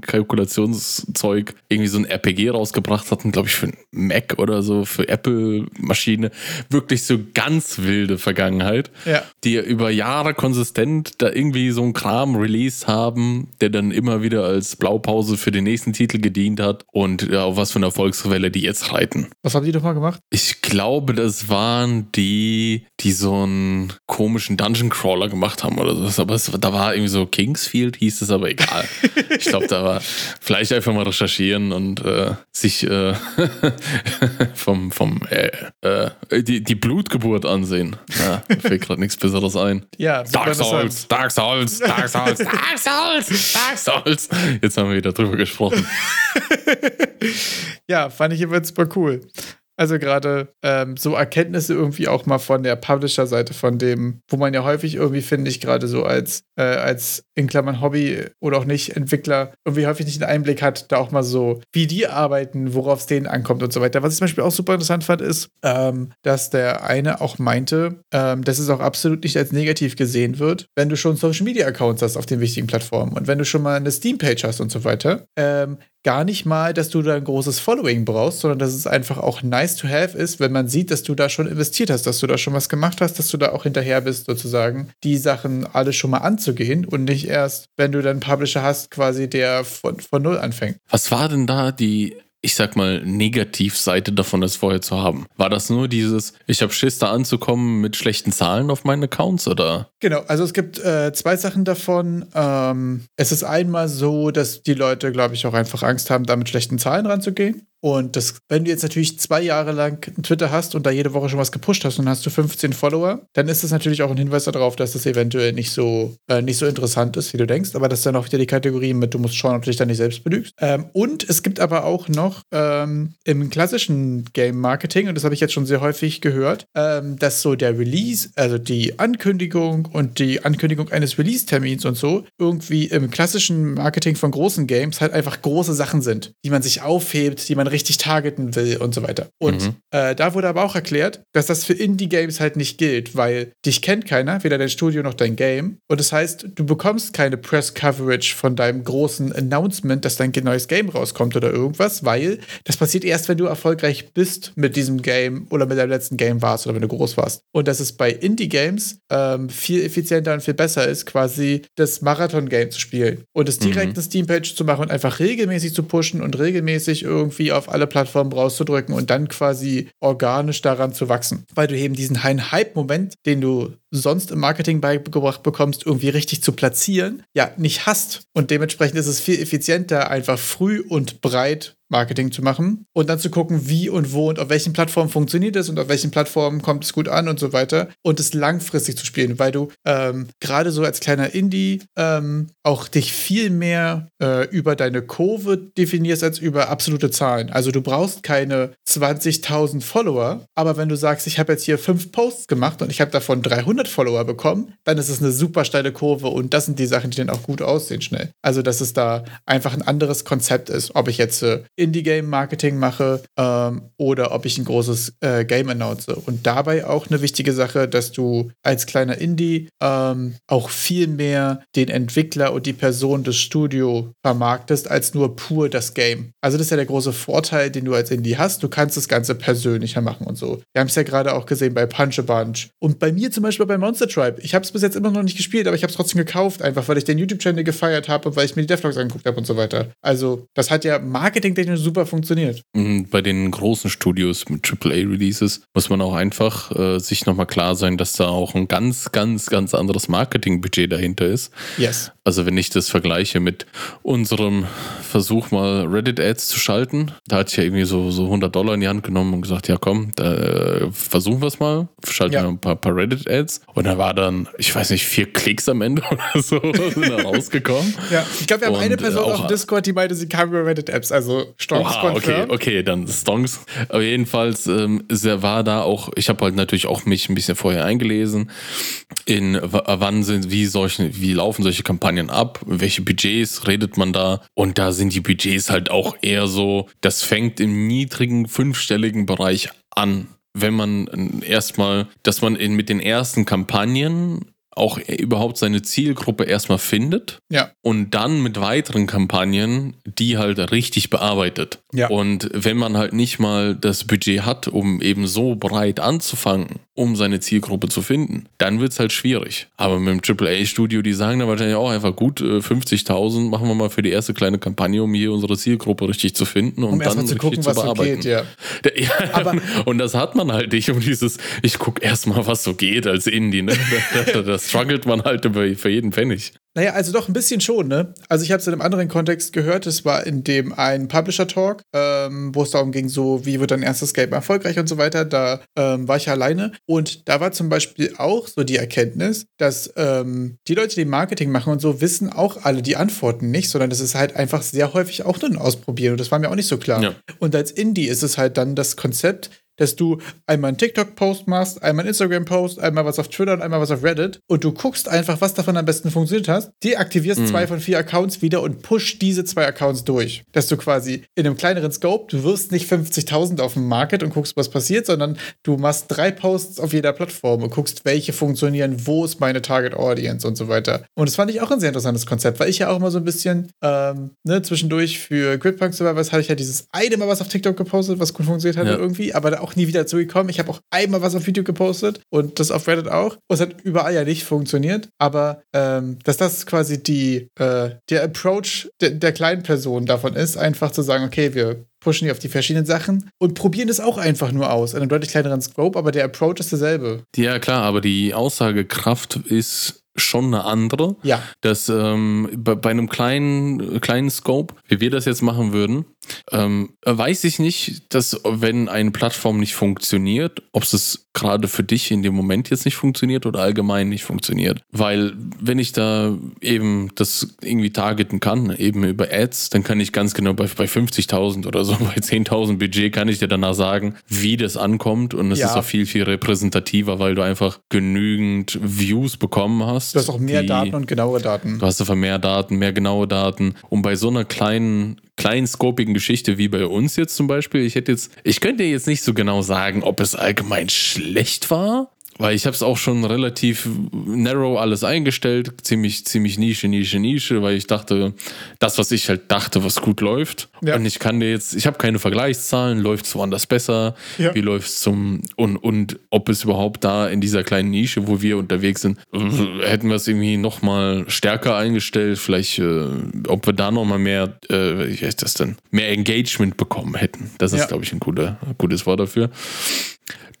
Tabellenkalkulationszeug irgendwie so ein RPG rausgebracht hatten, glaube ich, für Mac oder so, für Apple-Maschine. Wirklich so ganz wilde Vergangenheit, ja. Die über Jahre konsistent da irgendwie so einen Kram released haben, der dann immer wieder als Blaupause für den nächsten Titel gedient hat und ja, auf was für eine Erfolgswelle die jetzt reiten. Was haben die doch mal gemacht? Ich glaube, das waren die, die so einen komischen Dungeon Crawler gemacht haben oder so. Aber es, da war irgendwie so Kingsfield, hieß es aber egal. ich glaube, da war vielleicht einfach mal recherchieren und äh, sich äh, vom, vom äh, äh, die, die Blutgeburt ansehen. Ja, fällt gerade nichts Besseres ein. Ja, Dark Souls, Dark Souls, Dark Souls, Dark Souls, Dark Souls. Jetzt haben wir wieder drüber gesprochen. ja, fand ich immer super cool. Also gerade ähm, so Erkenntnisse irgendwie auch mal von der Publisher-Seite, von dem, wo man ja häufig irgendwie, finde ich, gerade so als, äh, als in Klammern Hobby oder auch nicht Entwickler irgendwie häufig nicht einen Einblick hat, da auch mal so, wie die arbeiten, worauf es denen ankommt und so weiter. Was ich zum Beispiel auch super interessant fand, ist, ähm, dass der eine auch meinte, ähm, dass es auch absolut nicht als negativ gesehen wird, wenn du schon Social Media Accounts hast auf den wichtigen Plattformen und wenn du schon mal eine Steam-Page hast und so weiter. Ähm, gar nicht mal, dass du da ein großes Following brauchst, sondern dass es einfach auch nice to have ist, wenn man sieht, dass du da schon investiert hast, dass du da schon was gemacht hast, dass du da auch hinterher bist, sozusagen, die Sachen alle schon mal anzugehen und nicht erst, wenn du dann einen Publisher hast, quasi der von, von Null anfängt. Was war denn da die ich sag mal, Negativseite davon, das vorher zu haben? War das nur dieses, ich habe Schiss, da anzukommen mit schlechten Zahlen auf meinen Accounts oder? Genau, also es gibt äh, zwei Sachen davon. Ähm, es ist einmal so, dass die Leute, glaube ich, auch einfach Angst haben, da mit schlechten Zahlen ranzugehen. Und das, wenn du jetzt natürlich zwei Jahre lang Twitter hast und da jede Woche schon was gepusht hast und hast du 15 Follower, dann ist das natürlich auch ein Hinweis darauf, dass das eventuell nicht so, äh, nicht so interessant ist, wie du denkst. Aber das ist dann auch wieder die Kategorie mit, du musst schauen, ob du dich dann nicht selbst belügst. Ähm, und es gibt aber auch noch ähm, im klassischen Game Marketing, und das habe ich jetzt schon sehr häufig gehört, ähm, dass so der Release, also die Ankündigung und die Ankündigung eines Release-Termins und so, irgendwie im klassischen Marketing von großen Games halt einfach große Sachen sind, die man sich aufhebt, die man richtig targeten will und so weiter. Und mhm. äh, da wurde aber auch erklärt, dass das für Indie-Games halt nicht gilt, weil dich kennt keiner, weder dein Studio noch dein Game. Und das heißt, du bekommst keine Press-Coverage von deinem großen Announcement, dass dein neues Game rauskommt oder irgendwas, weil das passiert erst, wenn du erfolgreich bist mit diesem Game oder mit deinem letzten Game warst oder wenn du groß warst. Und dass es bei Indie-Games ähm, viel effizienter und viel besser ist, quasi das Marathon-Game zu spielen und es direkt mhm. eine Steam-Page zu machen und einfach regelmäßig zu pushen und regelmäßig irgendwie auf alle Plattformen rauszudrücken und dann quasi organisch daran zu wachsen. Weil du eben diesen Hype-Moment, den du sonst im Marketing beigebracht bekommst, irgendwie richtig zu platzieren, ja, nicht hast. Und dementsprechend ist es viel effizienter, einfach früh und breit Marketing zu machen und dann zu gucken, wie und wo und auf welchen Plattformen funktioniert es und auf welchen Plattformen kommt es gut an und so weiter und es langfristig zu spielen, weil du ähm, gerade so als kleiner Indie ähm, auch dich viel mehr äh, über deine Kurve definierst als über absolute Zahlen. Also du brauchst keine 20.000 Follower, aber wenn du sagst, ich habe jetzt hier fünf Posts gemacht und ich habe davon 300 100 Follower bekommen, dann ist es eine super steile Kurve und das sind die Sachen, die dann auch gut aussehen schnell. Also, dass es da einfach ein anderes Konzept ist, ob ich jetzt äh, Indie-Game-Marketing mache ähm, oder ob ich ein großes äh, Game announce. Und dabei auch eine wichtige Sache, dass du als kleiner Indie ähm, auch viel mehr den Entwickler und die Person des Studio vermarktest, als nur pur das Game. Also, das ist ja der große Vorteil, den du als Indie hast. Du kannst das Ganze persönlicher machen und so. Wir haben es ja gerade auch gesehen bei Punch a Bunch. Und bei mir zum Beispiel bei Monster Tribe. Ich habe es bis jetzt immer noch nicht gespielt, aber ich habe es trotzdem gekauft, einfach weil ich den YouTube-Channel gefeiert habe und weil ich mir die Devlogs angeguckt habe und so weiter. Also, das hat ja marketingtechnisch super funktioniert. Mhm, bei den großen Studios mit AAA-Releases muss man auch einfach äh, sich nochmal klar sein, dass da auch ein ganz, ganz, ganz anderes Marketingbudget dahinter ist. Yes. Also, wenn ich das vergleiche mit unserem Versuch, mal Reddit-Ads zu schalten, da hatte ich ja irgendwie so, so 100 Dollar in die Hand genommen und gesagt: Ja, komm, da, äh, versuchen wir es mal. Schalten ja. wir ein paar, paar Reddit-Ads. Und da war dann, ich weiß nicht, vier Klicks am Ende oder so sind da rausgekommen. ja, ich glaube, wir haben und eine Person auf Discord, die meinte, sie kam über Reddit-Apps, also Stonks wow, okay, okay, dann Stonks. Aber jedenfalls ähm, war da auch, ich habe halt natürlich auch mich ein bisschen vorher eingelesen, in wann sind, wie solche, wie laufen solche Kampagnen ab, welche Budgets redet man da und da sind die Budgets halt auch eher so, das fängt im niedrigen fünfstelligen Bereich an wenn man erstmal, dass man in, mit den ersten Kampagnen auch überhaupt seine Zielgruppe erstmal findet ja. und dann mit weiteren Kampagnen die halt richtig bearbeitet. Ja. Und wenn man halt nicht mal das Budget hat, um eben so breit anzufangen, um seine Zielgruppe zu finden, dann wird es halt schwierig. Aber mit dem AAA-Studio, die sagen dann wahrscheinlich auch einfach gut, 50.000 äh, machen wir mal für die erste kleine Kampagne, um hier unsere Zielgruppe richtig zu finden und um dann zu gucken, zu bearbeiten. So geht, ja. ja. Aber und das hat man halt nicht um dieses, ich gucke erstmal, was so geht als Indie. Ne? das struggelt man halt für jeden Pfennig. Naja, also doch ein bisschen schon, ne? Also ich habe es in einem anderen Kontext gehört, es war in dem einen Publisher-Talk, ähm, wo es darum ging, so, wie wird dein erstes Game erfolgreich und so weiter. Da ähm, war ich alleine und da war zum Beispiel auch so die Erkenntnis, dass ähm, die Leute, die Marketing machen und so, wissen auch alle die Antworten nicht, sondern das ist halt einfach sehr häufig auch nur ein Ausprobieren und das war mir auch nicht so klar. Ja. Und als Indie ist es halt dann das Konzept, dass du einmal einen TikTok-Post machst, einmal einen Instagram-Post, einmal was auf Twitter und einmal was auf Reddit und du guckst einfach, was davon am besten funktioniert hast, deaktivierst mhm. zwei von vier Accounts wieder und push diese zwei Accounts durch. Dass du quasi in einem kleineren Scope, du wirst nicht 50.000 auf dem Market und guckst, was passiert, sondern du machst drei Posts auf jeder Plattform und guckst, welche funktionieren, wo ist meine Target Audience und so weiter. Und das fand ich auch ein sehr interessantes Konzept, weil ich ja auch immer so ein bisschen ähm, ne, zwischendurch für Gridpunk Survivors hatte ich ja dieses eine Mal was auf TikTok gepostet, was gut funktioniert hat ja. irgendwie, aber auch nie wieder zugekommen. Ich habe auch einmal was auf YouTube gepostet und das auf Reddit auch. Und es hat überall ja nicht funktioniert. Aber ähm, dass das quasi die, äh, der Approach de der kleinen Person davon ist, einfach zu sagen, okay, wir pushen die auf die verschiedenen Sachen und probieren das auch einfach nur aus. In einem deutlich kleineren Scope, aber der Approach ist derselbe. Ja, klar, aber die Aussagekraft ist schon eine andere. Ja. Dass ähm, bei, bei, einem kleinen, kleinen Scope, wie wir das jetzt machen würden, ähm, weiß ich nicht, dass wenn eine Plattform nicht funktioniert, ob es gerade für dich in dem Moment jetzt nicht funktioniert oder allgemein nicht funktioniert. Weil wenn ich da eben das irgendwie targeten kann, eben über Ads, dann kann ich ganz genau bei, bei 50.000 oder so, bei 10.000 Budget kann ich dir danach sagen, wie das ankommt und es ja. ist auch viel, viel repräsentativer, weil du einfach genügend Views bekommen hast. Du hast auch mehr die, Daten und genauere Daten. Du hast einfach mehr Daten, mehr genaue Daten. Und bei so einer kleinen kleinscopigen Geschichte wie bei uns jetzt zum Beispiel. Ich hätte jetzt, ich könnte jetzt nicht so genau sagen, ob es allgemein schlecht war. Weil ich habe es auch schon relativ narrow alles eingestellt, ziemlich, ziemlich Nische, Nische, Nische, weil ich dachte, das, was ich halt dachte, was gut läuft. Ja. Und ich kann dir jetzt, ich habe keine Vergleichszahlen, läuft es woanders besser, ja. wie läuft es zum, und, und ob es überhaupt da in dieser kleinen Nische, wo wir unterwegs sind, hätten wir es irgendwie nochmal stärker eingestellt, vielleicht, äh, ob wir da nochmal mehr, äh, wie heißt das denn, mehr Engagement bekommen hätten. Das ist, ja. glaube ich, ein, guter, ein gutes Wort dafür.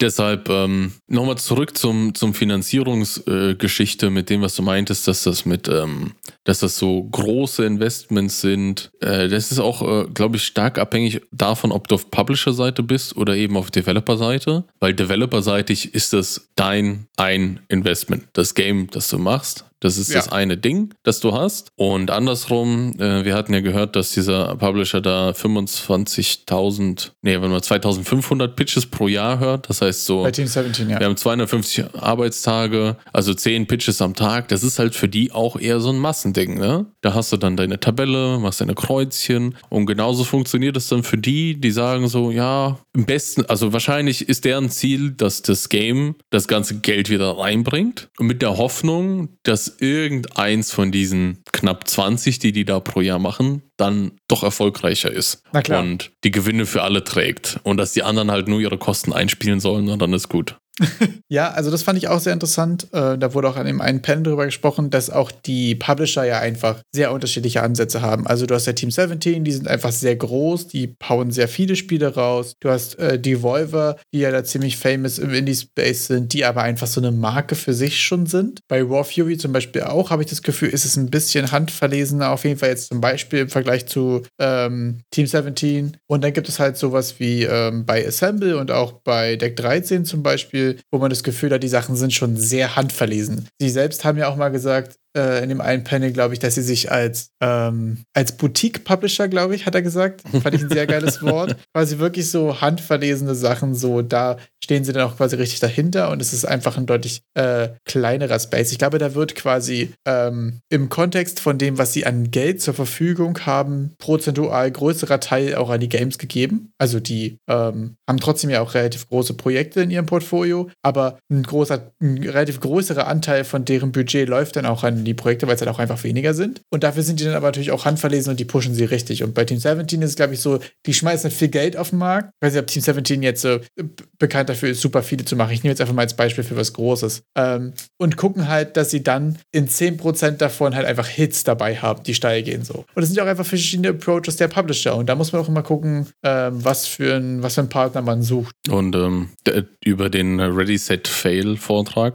Deshalb ähm, nochmal zurück zum, zum Finanzierungsgeschichte äh, mit dem, was du meintest, dass das mit, ähm, dass das so große Investments sind. Äh, das ist auch, äh, glaube ich, stark abhängig davon, ob du auf Publisher-Seite bist oder eben auf Developer-Seite. Weil Developer-seitig ist das dein ein Investment. Das Game, das du machst, Das ist ja. das eine Ding, das du hast. Und andersrum, äh, wir hatten ja gehört, dass dieser Publisher da 25.000, nee, wenn man 2500 Pitches pro Jahr hört, das heißt so, Bei Team 17, ja. wir haben 250 Arbeitstage, also 10 Pitches am Tag. Das ist halt für die auch eher so ein Massending, ne? Da hast du dann deine Tabelle, machst deine Kreuzchen und genauso funktioniert es dann für die, die sagen so, ja, im besten, also wahrscheinlich ist deren Ziel, dass das Game das ganze Geld wieder reinbringt und mit der Hoffnung, dass irgendeins von diesen knapp 20, die die da pro Jahr machen, dann doch erfolgreicher ist und die Gewinne für alle trägt und dass die anderen halt nur ihre Kosten einspielen sollen und dann ist gut. Ja, also das fand ich auch sehr interessant. Äh, da wurde auch an dem einen Panel darüber gesprochen, dass auch die Publisher ja einfach sehr unterschiedliche Ansätze haben. Also du hast ja Team 17, die sind einfach sehr groß, die hauen sehr viele Spiele raus. Du hast äh, Devolver, die ja da ziemlich famous im Indie-Space sind, die aber einfach so eine Marke für sich schon sind. Bei Raw Fury zum Beispiel auch, habe ich das Gefühl, ist es ein bisschen handverlesener, auf jeden Fall jetzt zum Beispiel im Vergleich zu ähm, Team 17. Und dann gibt es halt sowas wie ähm, bei Assemble und auch bei Deck 13 zum Beispiel, wo man das Gefühl hat, die Sachen sind schon sehr handverlesen. Sie selbst haben ja auch mal gesagt, äh, in dem einen Panel, glaube ich, dass sie sich als, ähm, als Boutique-Publisher, glaube ich, hat er gesagt. Fand ich ein sehr geiles Wort. Quasi wirklich so handverlesene Sachen, so da stehen sie dann auch quasi richtig dahinter und es ist einfach ein deutlich äh, kleinerer Space. Ich glaube, da wird quasi ähm, im Kontext von dem, was sie an Geld zur Verfügung haben, prozentual größerer Teil auch an die Games gegeben. Also die ähm, haben trotzdem ja auch relativ große Projekte in ihrem Portfolio, aber ein großer, ein relativ größerer Anteil von deren Budget läuft dann auch an die Projekte, weil es halt auch einfach weniger sind. Und dafür sind die dann aber natürlich auch handverlesen und die pushen sie richtig. Und bei Team 17 ist es, glaube ich, so, die schmeißen halt viel Geld auf den Markt. Ich weiß nicht, ob Team 17 jetzt so bekannt dafür ist, super viele zu machen. Ich nehme jetzt einfach mal als Beispiel für was Großes. Ähm, und gucken halt, dass sie dann in 10% davon halt einfach Hits dabei haben, die steil gehen so. Und das sind ja auch einfach verschiedene Approaches der Publisher. Und da muss man auch immer gucken, ähm, was, für ein, was für einen Partner man sucht. Und ähm, über den Ready Set Fail Vortrag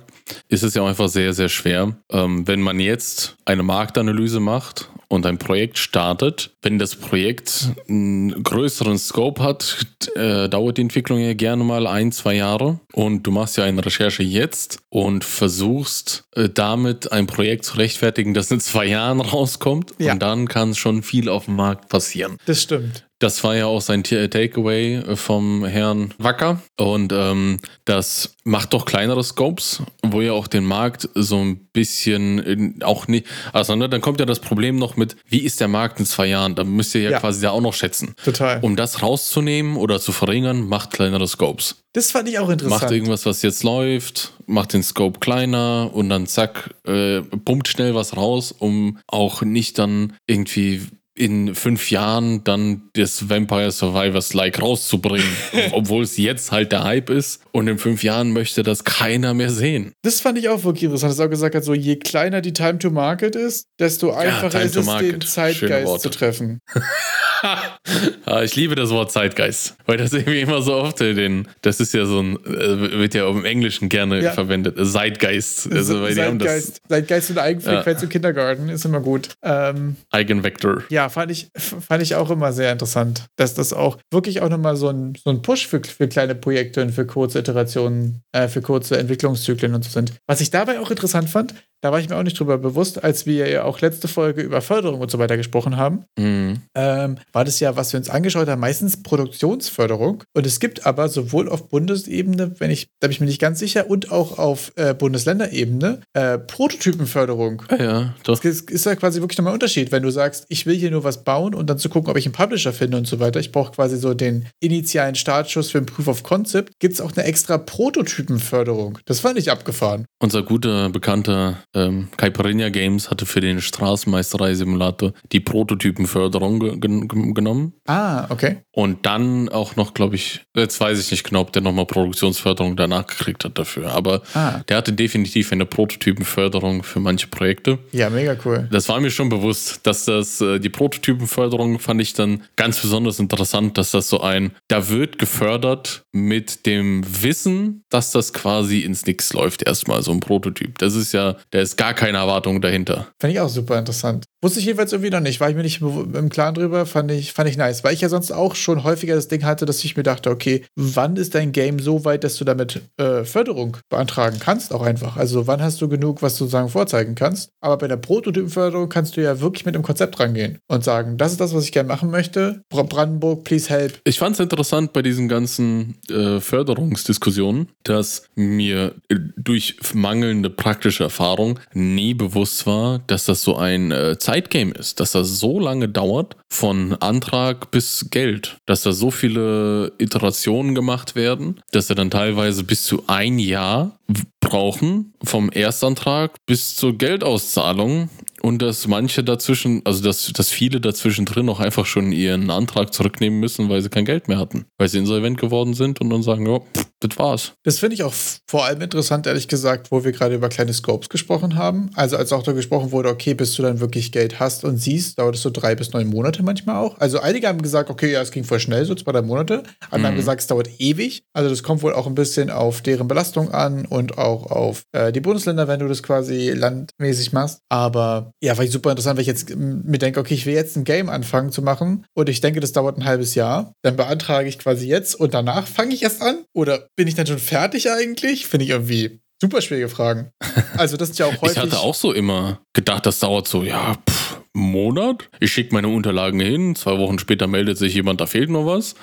ist es ja auch einfach sehr, sehr schwer. Ähm, wenn man jetzt eine Marktanalyse macht und ein Projekt startet, wenn das Projekt einen größeren Scope hat, äh, dauert die Entwicklung ja gerne mal ein, zwei Jahre. Und du machst ja eine Recherche jetzt und versuchst äh, damit ein Projekt zu rechtfertigen, das in zwei Jahren rauskommt. Ja. Und dann kann schon viel auf dem Markt passieren. Das stimmt. Das war ja auch sein Takeaway äh, vom Herrn Wacker. Und ähm, das macht doch kleinere Scopes, wo ihr auch den Markt so ein bisschen in, auch nicht. Also, ne, dann kommt ja das Problem noch mit, wie ist der Markt in zwei Jahren? Da müsst ihr ja, ja. quasi da auch noch schätzen. Total. Um das rauszunehmen oder zu verringern, macht kleinere Scopes. Das fand ich auch interessant. Macht irgendwas, was jetzt läuft, macht den Scope kleiner und dann zack, äh, pumpt schnell was raus, um auch nicht dann irgendwie in fünf Jahren dann das Vampire Survivors Like rauszubringen, obwohl es jetzt halt der Hype ist und in fünf Jahren möchte das keiner mehr sehen. Das fand ich auch wirklich interessant, dass er auch gesagt hat, so je kleiner die Time to Market ist, desto einfacher ja, ist es, den Zeitgeist zu treffen. ich liebe das Wort Zeitgeist, weil das irgendwie immer so oft den, das ist ja so ein, äh, wird ja im Englischen gerne ja. verwendet, Zeitgeist. Also, weil Zeitgeist, das, Zeitgeist und Eigenfrequenz ja. im Kindergarten ist immer gut. Ähm, Eigenvektor. Ja, fand ich, fand ich auch immer sehr interessant, dass das auch wirklich auch nochmal so ein, so ein Push für, für kleine Projekte und für kurze Iterationen, äh, für kurze Entwicklungszyklen und so sind. Was ich dabei auch interessant fand, da war ich mir auch nicht drüber bewusst, als wir ja auch letzte Folge über Förderung und so weiter gesprochen haben. Mhm. Ähm, war das ja, was wir uns angeschaut haben, meistens Produktionsförderung. Und es gibt aber sowohl auf Bundesebene, wenn ich, da bin ich mir nicht ganz sicher, und auch auf äh, Bundesländerebene äh, Prototypenförderung. Ja, ja, doch. Das ist ja quasi wirklich nochmal ein Unterschied, wenn du sagst, ich will hier nur was bauen und dann zu gucken, ob ich einen Publisher finde und so weiter. Ich brauche quasi so den initialen Startschuss für ein Proof of Concept. Gibt es auch eine extra Prototypenförderung. Das fand ich abgefahren. Unser guter Bekannter ähm, Caipirinha Games hatte für den Straßenmeisterei-Simulator die Prototypenförderung ge ge genommen. Ah, okay. Und dann auch noch, glaube ich, jetzt weiß ich nicht genau, ob der nochmal Produktionsförderung danach gekriegt hat dafür. Aber ah. der hatte definitiv eine Prototypenförderung für manche Projekte. Ja, mega cool. Das war mir schon bewusst, dass das, äh, die Prototypenförderung fand ich dann ganz besonders interessant, dass das so ein, da wird gefördert mit dem Wissen, dass das quasi ins Nix läuft, erstmal so ein Prototyp. Das ist ja, der ist gar keine Erwartung dahinter. Fand ich auch super interessant. Wusste ich jedenfalls irgendwie noch nicht, war ich mir nicht im Klaren drüber, fand ich, fand ich nice. Weil ich ja sonst auch schon häufiger das Ding hatte, dass ich mir dachte, okay, wann ist dein Game so weit, dass du damit äh, Förderung beantragen kannst, auch einfach. Also wann hast du genug, was du sozusagen vorzeigen kannst. Aber bei der Prototypenförderung kannst du ja wirklich mit dem Konzept rangehen und sagen, das ist das, was ich gerne machen möchte. Brandenburg, please help. Ich fand es interessant bei diesen ganzen äh, Förderungsdiskussionen, dass mir äh, durch mangelnde praktische Erfahrung nie bewusst war, dass das so ein äh, Zeitgame ist, dass das so lange dauert, von Antrag bis Geld, dass da so viele Iterationen gemacht werden, dass er dann teilweise bis zu ein Jahr brauchen, vom Erstantrag bis zur Geldauszahlung und dass manche dazwischen, also dass, dass viele dazwischen drin auch einfach schon ihren Antrag zurücknehmen müssen, weil sie kein Geld mehr hatten, weil sie insolvent geworden sind und dann sagen, ja, das war's. Das finde ich auch vor allem interessant, ehrlich gesagt, wo wir gerade über kleine Scopes gesprochen haben. Also als auch da gesprochen wurde, okay, bis du dann wirklich Geld hast und siehst, dauert es so drei bis neun Monate manchmal auch. Also einige haben gesagt, okay, ja, es ging voll schnell, so zwei, drei Monate. Andere mhm. haben gesagt, es dauert ewig. Also das kommt wohl auch ein bisschen auf deren Belastung an und auch auf äh, die Bundesländer, wenn du das quasi landmäßig machst. Aber ja, war ich super interessant, weil ich jetzt mir denke, okay, ich will jetzt ein Game anfangen zu machen und ich denke, das dauert ein halbes Jahr. Dann beantrage ich quasi jetzt und danach fange ich erst an. Oder bin ich dann schon fertig eigentlich? Finde ich irgendwie super schwierige Fragen. Also, das ist ja auch häufig. ich hatte auch so immer gedacht, das dauert so, ja, pff, Monat. Ich schicke meine Unterlagen hin, zwei Wochen später meldet sich jemand, da fehlt noch was.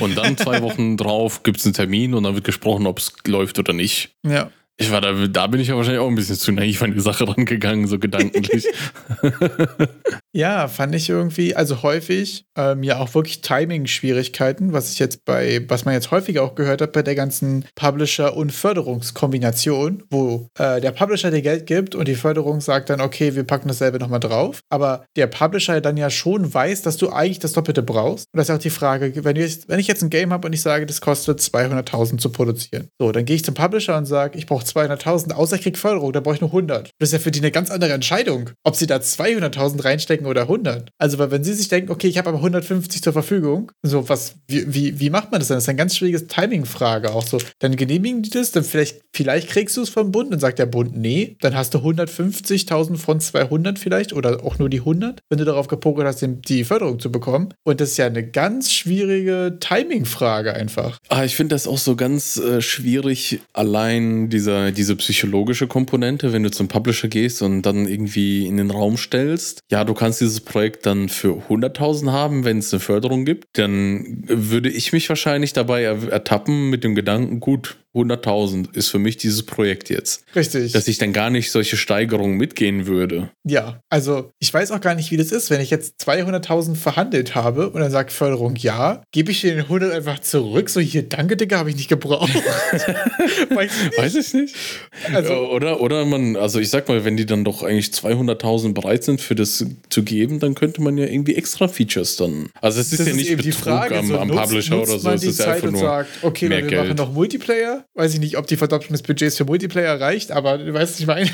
Und dann zwei Wochen drauf gibt es einen Termin und dann wird gesprochen, ob es läuft oder nicht. Ja. Ich war da, da bin ich ja wahrscheinlich auch ein bisschen zu naiv an die Sache rangegangen, so gedanklich. ja, fand ich irgendwie, also häufig, ähm, ja auch wirklich Timing-Schwierigkeiten, was ich jetzt bei, was man jetzt häufiger auch gehört hat bei der ganzen Publisher- und Förderungskombination, wo äh, der Publisher dir Geld gibt und die Förderung sagt dann, okay, wir packen dasselbe nochmal drauf. Aber der Publisher dann ja schon weiß, dass du eigentlich das Doppelte brauchst. Und das ist auch die Frage, wenn ich, wenn ich jetzt ein Game habe und ich sage, das kostet 200.000 zu produzieren. So, dann gehe ich zum Publisher und sage, ich brauche 200.000, außer ich krieg Förderung, da brauche ich nur 100. Das ist ja für die eine ganz andere Entscheidung, ob sie da 200.000 reinstecken oder 100. Also, weil wenn sie sich denken, okay, ich habe aber 150 zur Verfügung, so was, wie, wie, wie macht man das dann? Das ist eine ganz schwierige Timing-Frage auch so. Dann genehmigen die das, dann vielleicht, vielleicht kriegst du es vom Bund, dann sagt der Bund, nee, dann hast du 150.000 von 200 vielleicht oder auch nur die 100, wenn du darauf gepokert hast, die Förderung zu bekommen. Und das ist ja eine ganz schwierige Timing-Frage einfach. Ah, ich finde das auch so ganz äh, schwierig, allein dieser diese psychologische Komponente, wenn du zum Publisher gehst und dann irgendwie in den Raum stellst, ja, du kannst dieses Projekt dann für 100.000 haben, wenn es eine Förderung gibt, dann würde ich mich wahrscheinlich dabei ertappen mit dem Gedanken, gut, 100.000 ist für mich dieses Projekt jetzt. Richtig. Dass ich dann gar nicht solche Steigerungen mitgehen würde. Ja, also ich weiß auch gar nicht, wie das ist, wenn ich jetzt 200.000 verhandelt habe und dann sagt Förderung ja, gebe ich dir den 100 einfach zurück, so hier, danke, Digga, habe ich nicht gebraucht. weiß, ich nicht. weiß ich nicht. Also, oder, oder man, also ich sag mal, wenn die dann doch eigentlich 200.000 bereit sind für das zu geben, dann könnte man ja irgendwie extra Features dann. Also es ist, ja nicht Betrug Frage, am, so, am nutzt, Publisher nutzt oder so, es ist Zeit einfach nur sagt, okay, mehr wir Geld. machen noch Multiplayer Weiß ich nicht, ob die Verdopplung des Budgets für Multiplayer reicht, aber du weißt, was ich meine.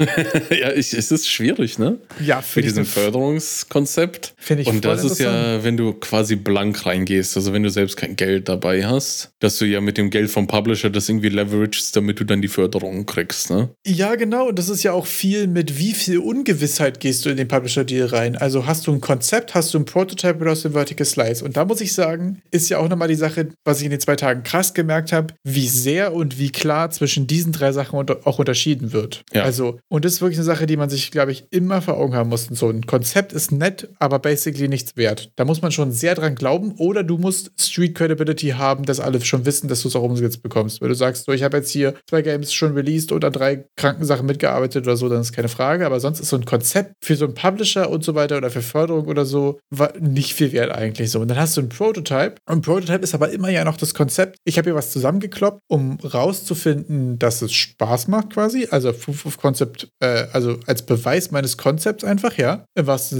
ja, ich, es ist schwierig, ne? Ja, für diesem Förderungskonzept. Finde ich Und das ist ja, wenn du quasi blank reingehst, also wenn du selbst kein Geld dabei hast, dass du ja mit dem Geld vom Publisher das irgendwie leveragest, damit du dann die Förderung kriegst, ne? Ja, genau. Und das ist ja auch viel mit wie viel Ungewissheit gehst du in den Publisher-Deal rein. Also hast du ein Konzept, hast du ein Prototype oder hast du ein Vertical Slice? Und da muss ich sagen, ist ja auch nochmal die Sache, was ich in den zwei Tagen krass gemerkt habe, wie sehr sehr und wie klar zwischen diesen drei Sachen auch unterschieden wird. Ja. Also, und das ist wirklich eine Sache, die man sich, glaube ich, immer vor Augen haben muss. So ein Konzept ist nett, aber basically nichts wert. Da muss man schon sehr dran glauben oder du musst Street Credibility haben, dass alle schon wissen, dass du es auch umgesetzt bekommst. Wenn du sagst, so, ich habe jetzt hier zwei Games schon released oder drei kranken Sachen mitgearbeitet oder so, dann ist keine Frage. Aber sonst ist so ein Konzept für so einen Publisher und so weiter oder für Förderung oder so nicht viel wert eigentlich so. Und dann hast du ein Prototype. Und ein Prototype ist aber immer ja noch das Konzept. Ich habe hier was zusammengekloppt, um um rauszufinden, dass es Spaß macht quasi. Also Proof of Concept, äh, also als Beweis meines Konzepts einfach, ja. Was,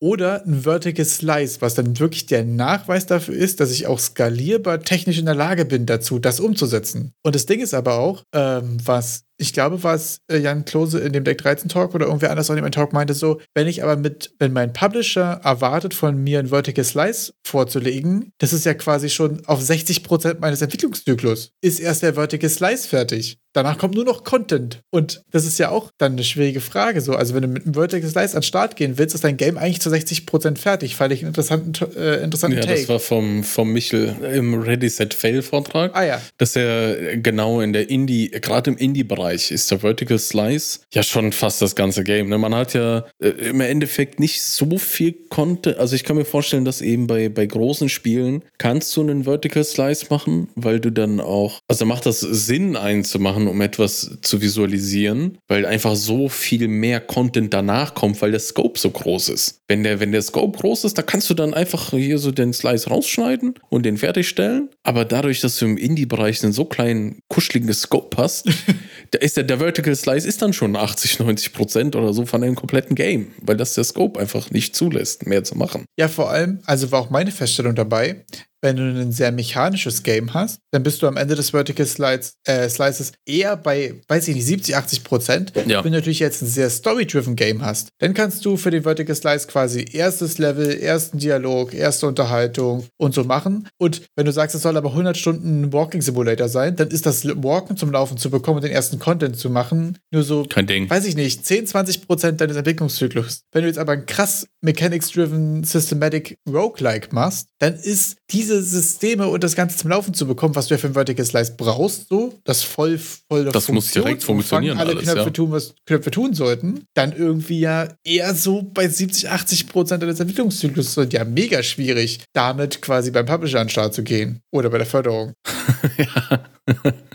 oder ein Vertical Slice, was dann wirklich der Nachweis dafür ist, dass ich auch skalierbar technisch in der Lage bin dazu, das umzusetzen. Und das Ding ist aber auch, ähm, was ich glaube, war es äh, Jan Klose in dem Deck 13 Talk oder irgendwer anders auch in dem Talk meinte so, wenn ich aber mit, wenn mein Publisher erwartet von mir ein Vertical Slice vorzulegen, das ist ja quasi schon auf 60% meines Entwicklungszyklus, ist erst der Vertical Slice fertig. Danach kommt nur noch Content. Und das ist ja auch dann eine schwierige Frage. So. Also, wenn du mit einem Vertical Slice an den Start gehen willst, ist dein Game eigentlich zu 60% fertig. Fand ich einen interessanten, äh, interessanten ja, Take. das war vom, vom Michel im Ready Set Fail Vortrag. Ah ja. Dass er genau in der Indie, gerade im Indie-Bereich ist der Vertical Slice ja schon fast das ganze Game. Ne? Man hat ja äh, im Endeffekt nicht so viel Content. Also ich kann mir vorstellen, dass eben bei, bei großen Spielen kannst du einen Vertical Slice machen, weil du dann auch, also macht das Sinn einzumachen, um etwas zu visualisieren, weil einfach so viel mehr Content danach kommt, weil der Scope so groß ist. Wenn der, wenn der Scope groß ist, da kannst du dann einfach hier so den Slice rausschneiden und den fertigstellen. Aber dadurch, dass du im Indie-Bereich einen so kleinen, kuscheligen Scope hast, da ist der, der Vertical Slice ist dann schon 80, 90 Prozent oder so von dem kompletten Game, weil das der Scope einfach nicht zulässt, mehr zu machen. Ja, vor allem, also war auch meine Feststellung dabei, wenn du ein sehr mechanisches Game hast, dann bist du am Ende des Vertical Slides, äh, Slices eher bei, weiß ich nicht, 70, 80 Prozent. Ja. Wenn du natürlich jetzt ein sehr story-driven Game hast, dann kannst du für den Vertical Slice quasi erstes Level, ersten Dialog, erste Unterhaltung und so machen. Und wenn du sagst, es soll aber 100 Stunden Walking Simulator sein, dann ist das Walken zum Laufen zu bekommen und den ersten Content zu machen nur so, Kein Ding. weiß ich nicht, 10, 20 Prozent deines Entwicklungszyklus. Wenn du jetzt aber ein krass Mechanics-driven Systematic Roguelike machst, dann ist diese Systeme und das Ganze zum Laufen zu bekommen, was du ja für ein Vertical Slice brauchst, so, das voll, voll Das muss direkt funktionieren. Alle alles, Knöpfe ja. tun, was Knöpfe tun sollten, dann irgendwie ja eher so bei 70, 80 Prozent deines Entwicklungszyklus sind ja mega schwierig, damit quasi beim Publisher an den Start zu gehen oder bei der Förderung. ja.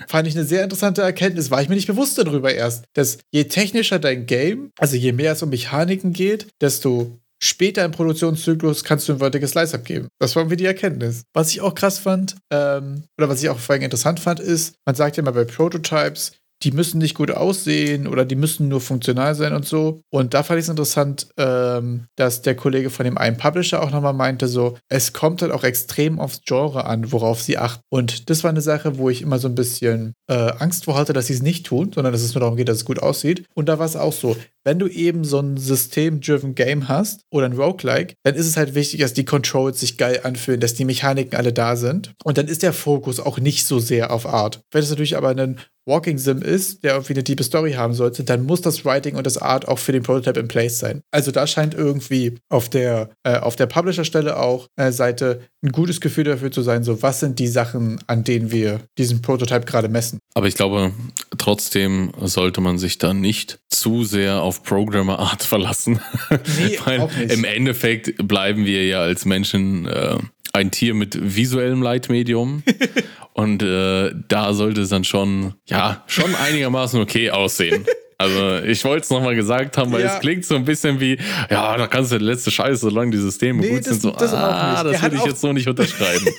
Fand ich eine sehr interessante Erkenntnis, war ich mir nicht bewusst darüber erst, dass je technischer dein Game, also je mehr es um Mechaniken geht, desto später im Produktionszyklus kannst du ein Vertical Slice abgeben. Das war irgendwie die Erkenntnis. Was ich auch krass fand, ähm, oder was ich auch vor allem interessant fand, ist, man sagt ja immer bei Prototypes, die müssen nicht gut aussehen oder die müssen nur funktional sein und so. Und da fand ich es interessant, ähm, dass der Kollege von dem einen Publisher auch nochmal meinte, so, es kommt halt auch extrem aufs Genre an, worauf sie achten. Und das war eine Sache, wo ich immer so ein bisschen äh, Angst vor hatte, dass sie es nicht tun, sondern dass es nur darum geht, dass es gut aussieht. Und da war es auch so, wenn du eben so ein system-driven Game hast oder ein Roguelike, dann ist es halt wichtig, dass die Controls sich geil anfühlen, dass die Mechaniken alle da sind. Und dann ist der Fokus auch nicht so sehr auf Art. Wenn es natürlich aber ein Walking Sim ist, der irgendwie eine tiefe Story haben sollte, dann muss das Writing und das Art auch für den Prototype in place sein. Also da scheint irgendwie auf der, äh, auf der Publisher-Stelle auch äh, Seite ein gutes Gefühl dafür zu sein, so was sind die Sachen, an denen wir diesen Prototype gerade messen. Aber ich glaube, trotzdem sollte man sich da nicht zu sehr auf Programmer Art verlassen. Nee, Weil auch nicht. im Endeffekt bleiben wir ja als Menschen äh, ein Tier mit visuellem Leitmedium. Und äh, da sollte es dann schon, ja, schon einigermaßen okay aussehen. Also ich wollte es nochmal gesagt haben, weil Ja. es klingt so ein bisschen wie, ja, da kannst du die letzte Scheiße, solange die Systeme Nee, gut das- sind, so, das ah, das würde ich jetzt so nicht unterschreiben.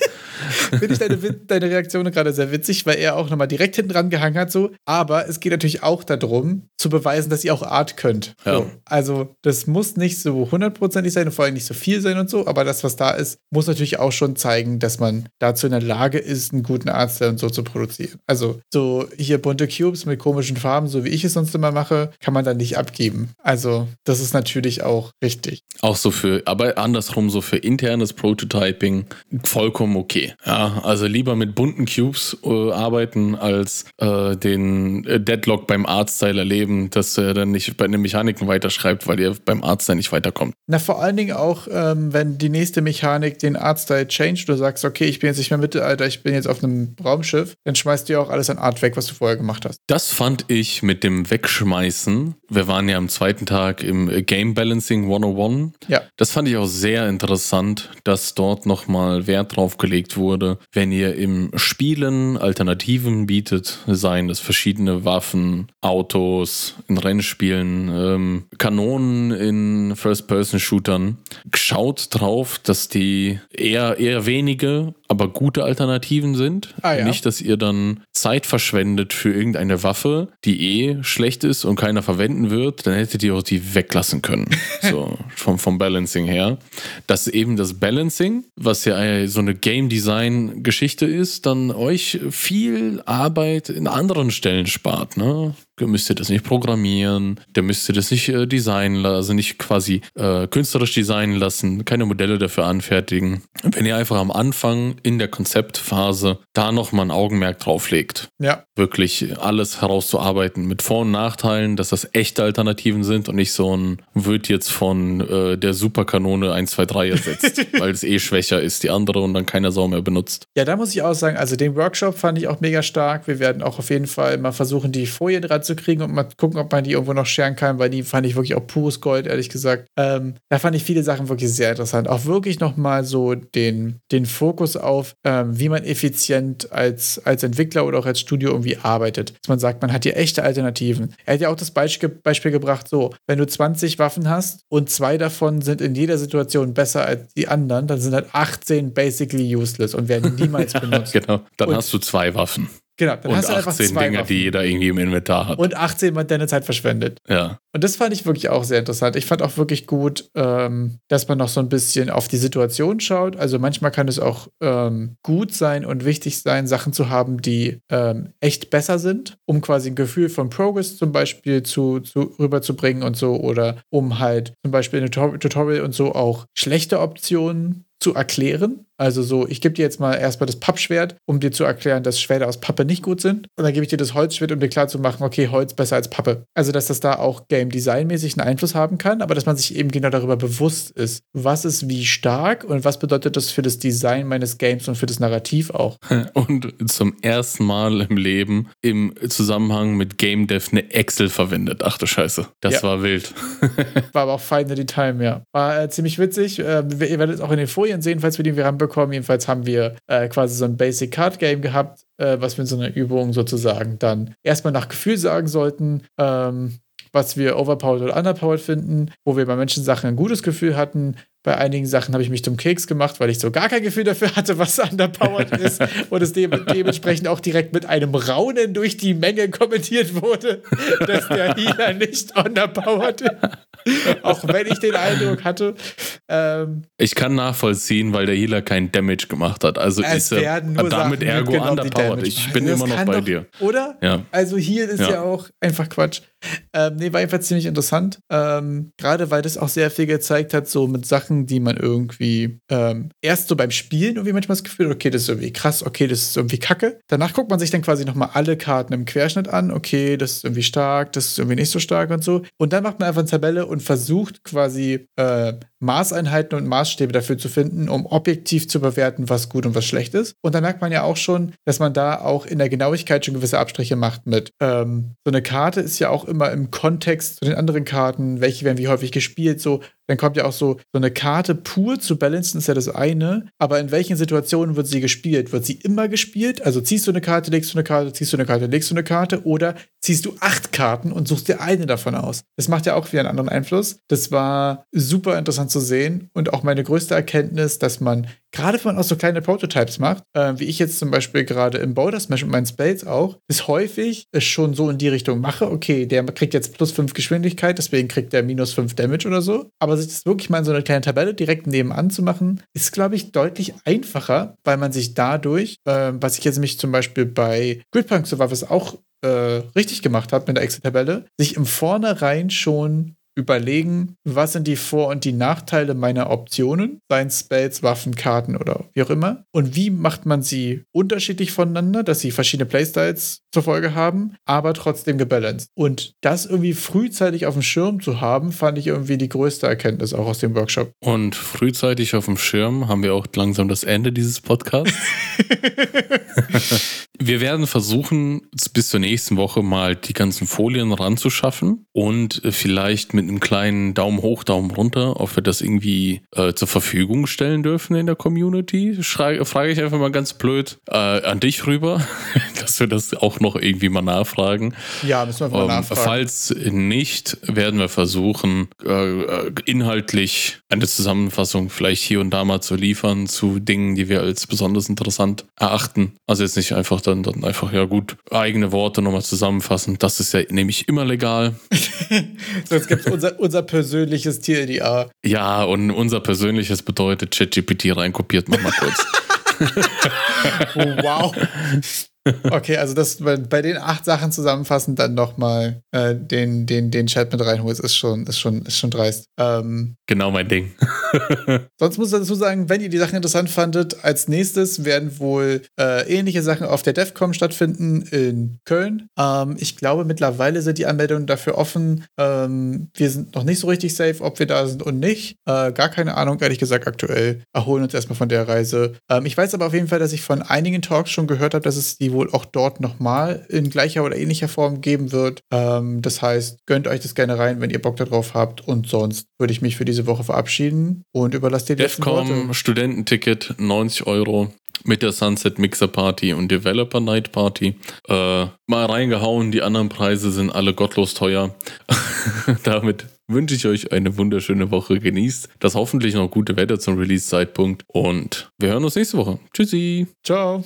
Finde ich deine, deine Reaktion gerade sehr witzig, weil er auch nochmal direkt hinten dran gehangen hat, so. Aber es geht natürlich auch darum, zu beweisen, dass ihr auch Art könnt. Ja. So. Also, das muss nicht so hundertprozentig sein und vor allem nicht so viel sein und so, aber das, was da ist, muss natürlich auch schon zeigen, dass man dazu in der Lage ist, einen guten Artstyle und so zu produzieren. Also, so hier bunte Cubes mit komischen Farben, so wie ich es sonst immer mache, kann man dann nicht abgeben. Also, das ist natürlich auch richtig. Auch so für, aber andersrum, so für internes Prototyping vollkommen okay. Ja, also lieber mit bunten Cubes äh, arbeiten, als äh, den äh, Deadlock beim Artstyle erleben, dass er dann nicht bei den Mechaniken weiterschreibt, weil ihr beim Artstyle nicht weiterkommt. Na, vor allen Dingen auch, ähm, wenn die nächste Mechanik den Artstyle changed, du sagst, okay, ich bin jetzt nicht mehr Mittelalter, ich bin jetzt auf einem Raumschiff, dann schmeißt du ja auch alles an Art weg, was du vorher gemacht hast. Das fand ich mit dem Wegschmeißen. Wir waren ja am zweiten Tag im Game Balancing 101. Ja. Das fand ich auch sehr interessant, dass dort nochmal Wert drauf gelegt wurde, wenn ihr im Spielen Alternativen bietet, seien es verschiedene Waffen, Autos in Rennspielen, ähm, Kanonen in First-Person-Shootern, schaut drauf, dass die eher, eher wenige, aber gute Alternativen sind. Ah, ja. Nicht, dass ihr dann Zeit verschwendet für irgendeine Waffe, die eh schlecht ist und keiner verwenden wird, dann hättet ihr auch die weglassen können. So, vom, vom Balancing her. Dass eben das Balancing, was ja so eine Game Design Geschichte ist, dann euch viel Arbeit in anderen Stellen spart, ne? Müsste das nicht programmieren, der müsste das nicht äh, designen, also nicht quasi äh, künstlerisch designen lassen, keine Modelle dafür anfertigen. Wenn ihr einfach am Anfang in der Konzeptphase da nochmal ein Augenmerk drauf legt, ja. wirklich alles herauszuarbeiten mit Vor- und Nachteilen, dass das echte Alternativen sind und nicht so ein wird jetzt von äh, der Superkanone 1, 2, 3 ersetzt, weil es eh schwächer ist, die andere und dann keiner Sau mehr benutzt. Ja, da muss ich auch sagen, also den Workshop fand ich auch mega stark. Wir werden auch auf jeden Fall mal versuchen, die Folien dran zu kriegen und mal gucken, ob man die irgendwo noch scheren kann, weil die fand ich wirklich auch pures Gold, ehrlich gesagt. Ähm, da fand ich viele Sachen wirklich sehr interessant. Auch wirklich nochmal so den, den Fokus auf, ähm, wie man effizient als, als Entwickler oder auch als Studio irgendwie arbeitet. Dass man sagt, man hat hier echte Alternativen. Er hat ja auch das Beispiel, Beispiel gebracht, so, wenn du 20 Waffen hast und zwei davon sind in jeder Situation besser als die anderen, dann sind halt 18 basically useless und werden niemals benutzt. genau, dann und hast du zwei Waffen. Genau, dann und hast du einfach 18 zwei Dinger, Waffen. die jeder irgendwie im Inventar hat. Und 18 Mal deine Zeit verschwendet. ja. Und das fand ich wirklich auch sehr interessant. Ich fand auch wirklich gut, ähm, dass man noch so ein bisschen auf die Situation schaut. Also manchmal kann es auch ähm, gut sein und wichtig sein, Sachen zu haben, die ähm, echt besser sind, um quasi ein Gefühl von Progress zum Beispiel zu, zu rüberzubringen und so. Oder um halt zum Beispiel in einem Tutorial und so auch schlechte Optionen zu erklären. Also so, ich gebe dir jetzt mal erstmal das Pappschwert, um dir zu erklären, dass Schwerter aus Pappe nicht gut sind. Und dann gebe ich dir das Holzschwert, um dir klarzumachen, okay, Holz besser als Pappe. Also, dass das da auch Game Design-mäßig einen Einfluss haben kann, aber dass man sich eben genau darüber bewusst ist, was ist wie stark und was bedeutet das für das Design meines Games und für das Narrativ auch. Und zum ersten Mal im Leben im Zusammenhang mit Game Dev eine Excel verwendet. Ach du Scheiße. Das Ja. war wild. War aber auch finally time, ja. War äh, ziemlich witzig. Äh, ihr werdet es auch in den Folien sehen, falls wir die ranbekommen. Jedenfalls haben wir äh, quasi so ein Basic Card Game gehabt, äh, was wir in so einer Übung sozusagen dann erstmal nach Gefühl sagen sollten. Ähm, was wir overpowered oder underpowered finden, wo wir bei manchen Sachen ein gutes Gefühl hatten. Bei einigen Sachen habe ich mich zum Keks gemacht, weil ich so gar kein Gefühl dafür hatte, was underpowered ist. Und es de dementsprechend auch direkt mit einem Raunen durch die Menge kommentiert wurde, dass der Healer nicht underpowered ist. auch wenn ich den Eindruck hatte. Ähm, Ich kann nachvollziehen, weil der Healer keinen Damage gemacht hat. Also ist er damit Sachen ergo underpowered. Ich bin Das immer noch bei doch- dir. Oder? Ja. Also hier ist ja, Ja. auch einfach Quatsch. Ähm, nee, war jedenfalls ziemlich interessant. Ähm, Gerade weil das auch sehr viel gezeigt hat, so mit Sachen, die man irgendwie ähm, erst so beim Spielen irgendwie manchmal das Gefühl, hat, okay, das ist irgendwie krass, okay, das ist irgendwie kacke. Danach guckt man sich dann quasi nochmal alle Karten im Querschnitt an, okay, das ist irgendwie stark, das ist irgendwie nicht so stark und so. Und dann macht man einfach eine Tabelle und versucht quasi äh, Maßeinheiten und Maßstäbe dafür zu finden, um objektiv zu bewerten, was gut und was schlecht ist. Und dann merkt man ja auch schon, dass man da auch in der Genauigkeit schon gewisse Abstriche macht mit. Ähm, so eine Karte ist ja auch immer im Kontext zu den anderen Karten, welche werden wie häufig gespielt, so. Dann kommt ja auch so, so eine Karte pur zu balancen, ist ja das eine. Aber in welchen Situationen wird sie gespielt? Wird sie immer gespielt? Also ziehst du eine Karte, legst du eine Karte, ziehst du eine Karte, legst du eine Karte oder ziehst du acht Karten und suchst dir eine davon aus? Das macht ja auch wieder einen anderen Einfluss. Das war super interessant zu sehen und auch meine größte Erkenntnis, dass man, gerade wenn man auch so kleine Prototypes macht, äh, wie ich jetzt zum Beispiel gerade im Boulder Smash mit meinen Spells auch, ist häufig es schon so in die Richtung mache, okay, der kriegt jetzt plus 5 Geschwindigkeit, deswegen kriegt der minus 5 Damage oder so. Aber sich das wirklich mal in so eine kleine Tabelle direkt nebenan zu machen, ist, glaube ich, deutlich einfacher, weil man sich dadurch, äh, was ich jetzt nämlich zum Beispiel bei Gridpunk Survivors auch äh, richtig gemacht habe mit der Excel-Tabelle, sich im Vornherein schon überlegen, was sind die Vor- und die Nachteile meiner Optionen, seien es Spells, Waffen, Karten oder wie auch immer. Und wie macht man sie unterschiedlich voneinander, dass sie verschiedene Playstyles zur Folge haben, aber trotzdem gebalanced. Und das irgendwie frühzeitig auf dem Schirm zu haben, fand ich irgendwie die größte Erkenntnis auch aus dem Workshop. Und frühzeitig auf dem Schirm haben wir auch langsam das Ende dieses Podcasts. wir werden versuchen, bis zur nächsten Woche mal die ganzen Folien ranzuschaffen und vielleicht mit einem kleinen Daumen hoch, Daumen runter, ob wir das irgendwie äh, zur Verfügung stellen dürfen in der Community. Schrei, frage ich einfach mal ganz blöd äh, an dich rüber, dass wir das auch noch irgendwie mal nachfragen. Ja, müssen wir mal Ähm, nachfragen. falls nicht, werden wir versuchen, äh, äh, inhaltlich eine Zusammenfassung vielleicht hier und da mal zu liefern zu Dingen, die wir als besonders interessant erachten. Also jetzt nicht einfach dann, dann einfach, ja gut, eigene Worte nochmal zusammenfassen. Das ist ja nämlich immer legal. so, jetzt gibt es unser, unser persönliches TLDA. Ja, und unser persönliches bedeutet ChatGPT reinkopiert, mach mal kurz. Oh, wow. Okay, also das bei, bei, den acht Sachen zusammenfassend dann nochmal äh, den, den, den Chat mit reinholst, ist schon, ist schon, ist schon dreist. Ähm, genau mein Ding. sonst muss ich dazu sagen, wenn ihr die Sachen interessant fandet, als nächstes werden wohl äh, ähnliche Sachen auf der DEFCOM stattfinden in Köln. Ähm, ich glaube, mittlerweile sind die Anmeldungen dafür offen. Ähm, wir sind noch nicht so richtig safe, ob wir da sind und nicht. Äh, gar keine Ahnung, ehrlich gesagt, aktuell. Erholen uns erstmal von der Reise. Ähm, ich weiß aber auf jeden Fall, dass ich von einigen Talks schon gehört habe, dass es die wohl auch dort nochmal in gleicher oder ähnlicher Form geben wird. Ähm, das heißt, gönnt euch das gerne rein, wenn ihr Bock darauf habt. Und sonst würde ich mich für diese Woche verabschieden und überlasst dir die Defcom Studententicket 90 Euro mit der Sunset Mixer Party und Developer Night Party. Äh, mal reingehauen, die anderen Preise sind alle gottlos teuer. Damit wünsche ich euch eine wunderschöne Woche. Genießt das hoffentlich noch gute Wetter zum Release-Zeitpunkt und wir hören uns nächste Woche. Tschüssi. Ciao.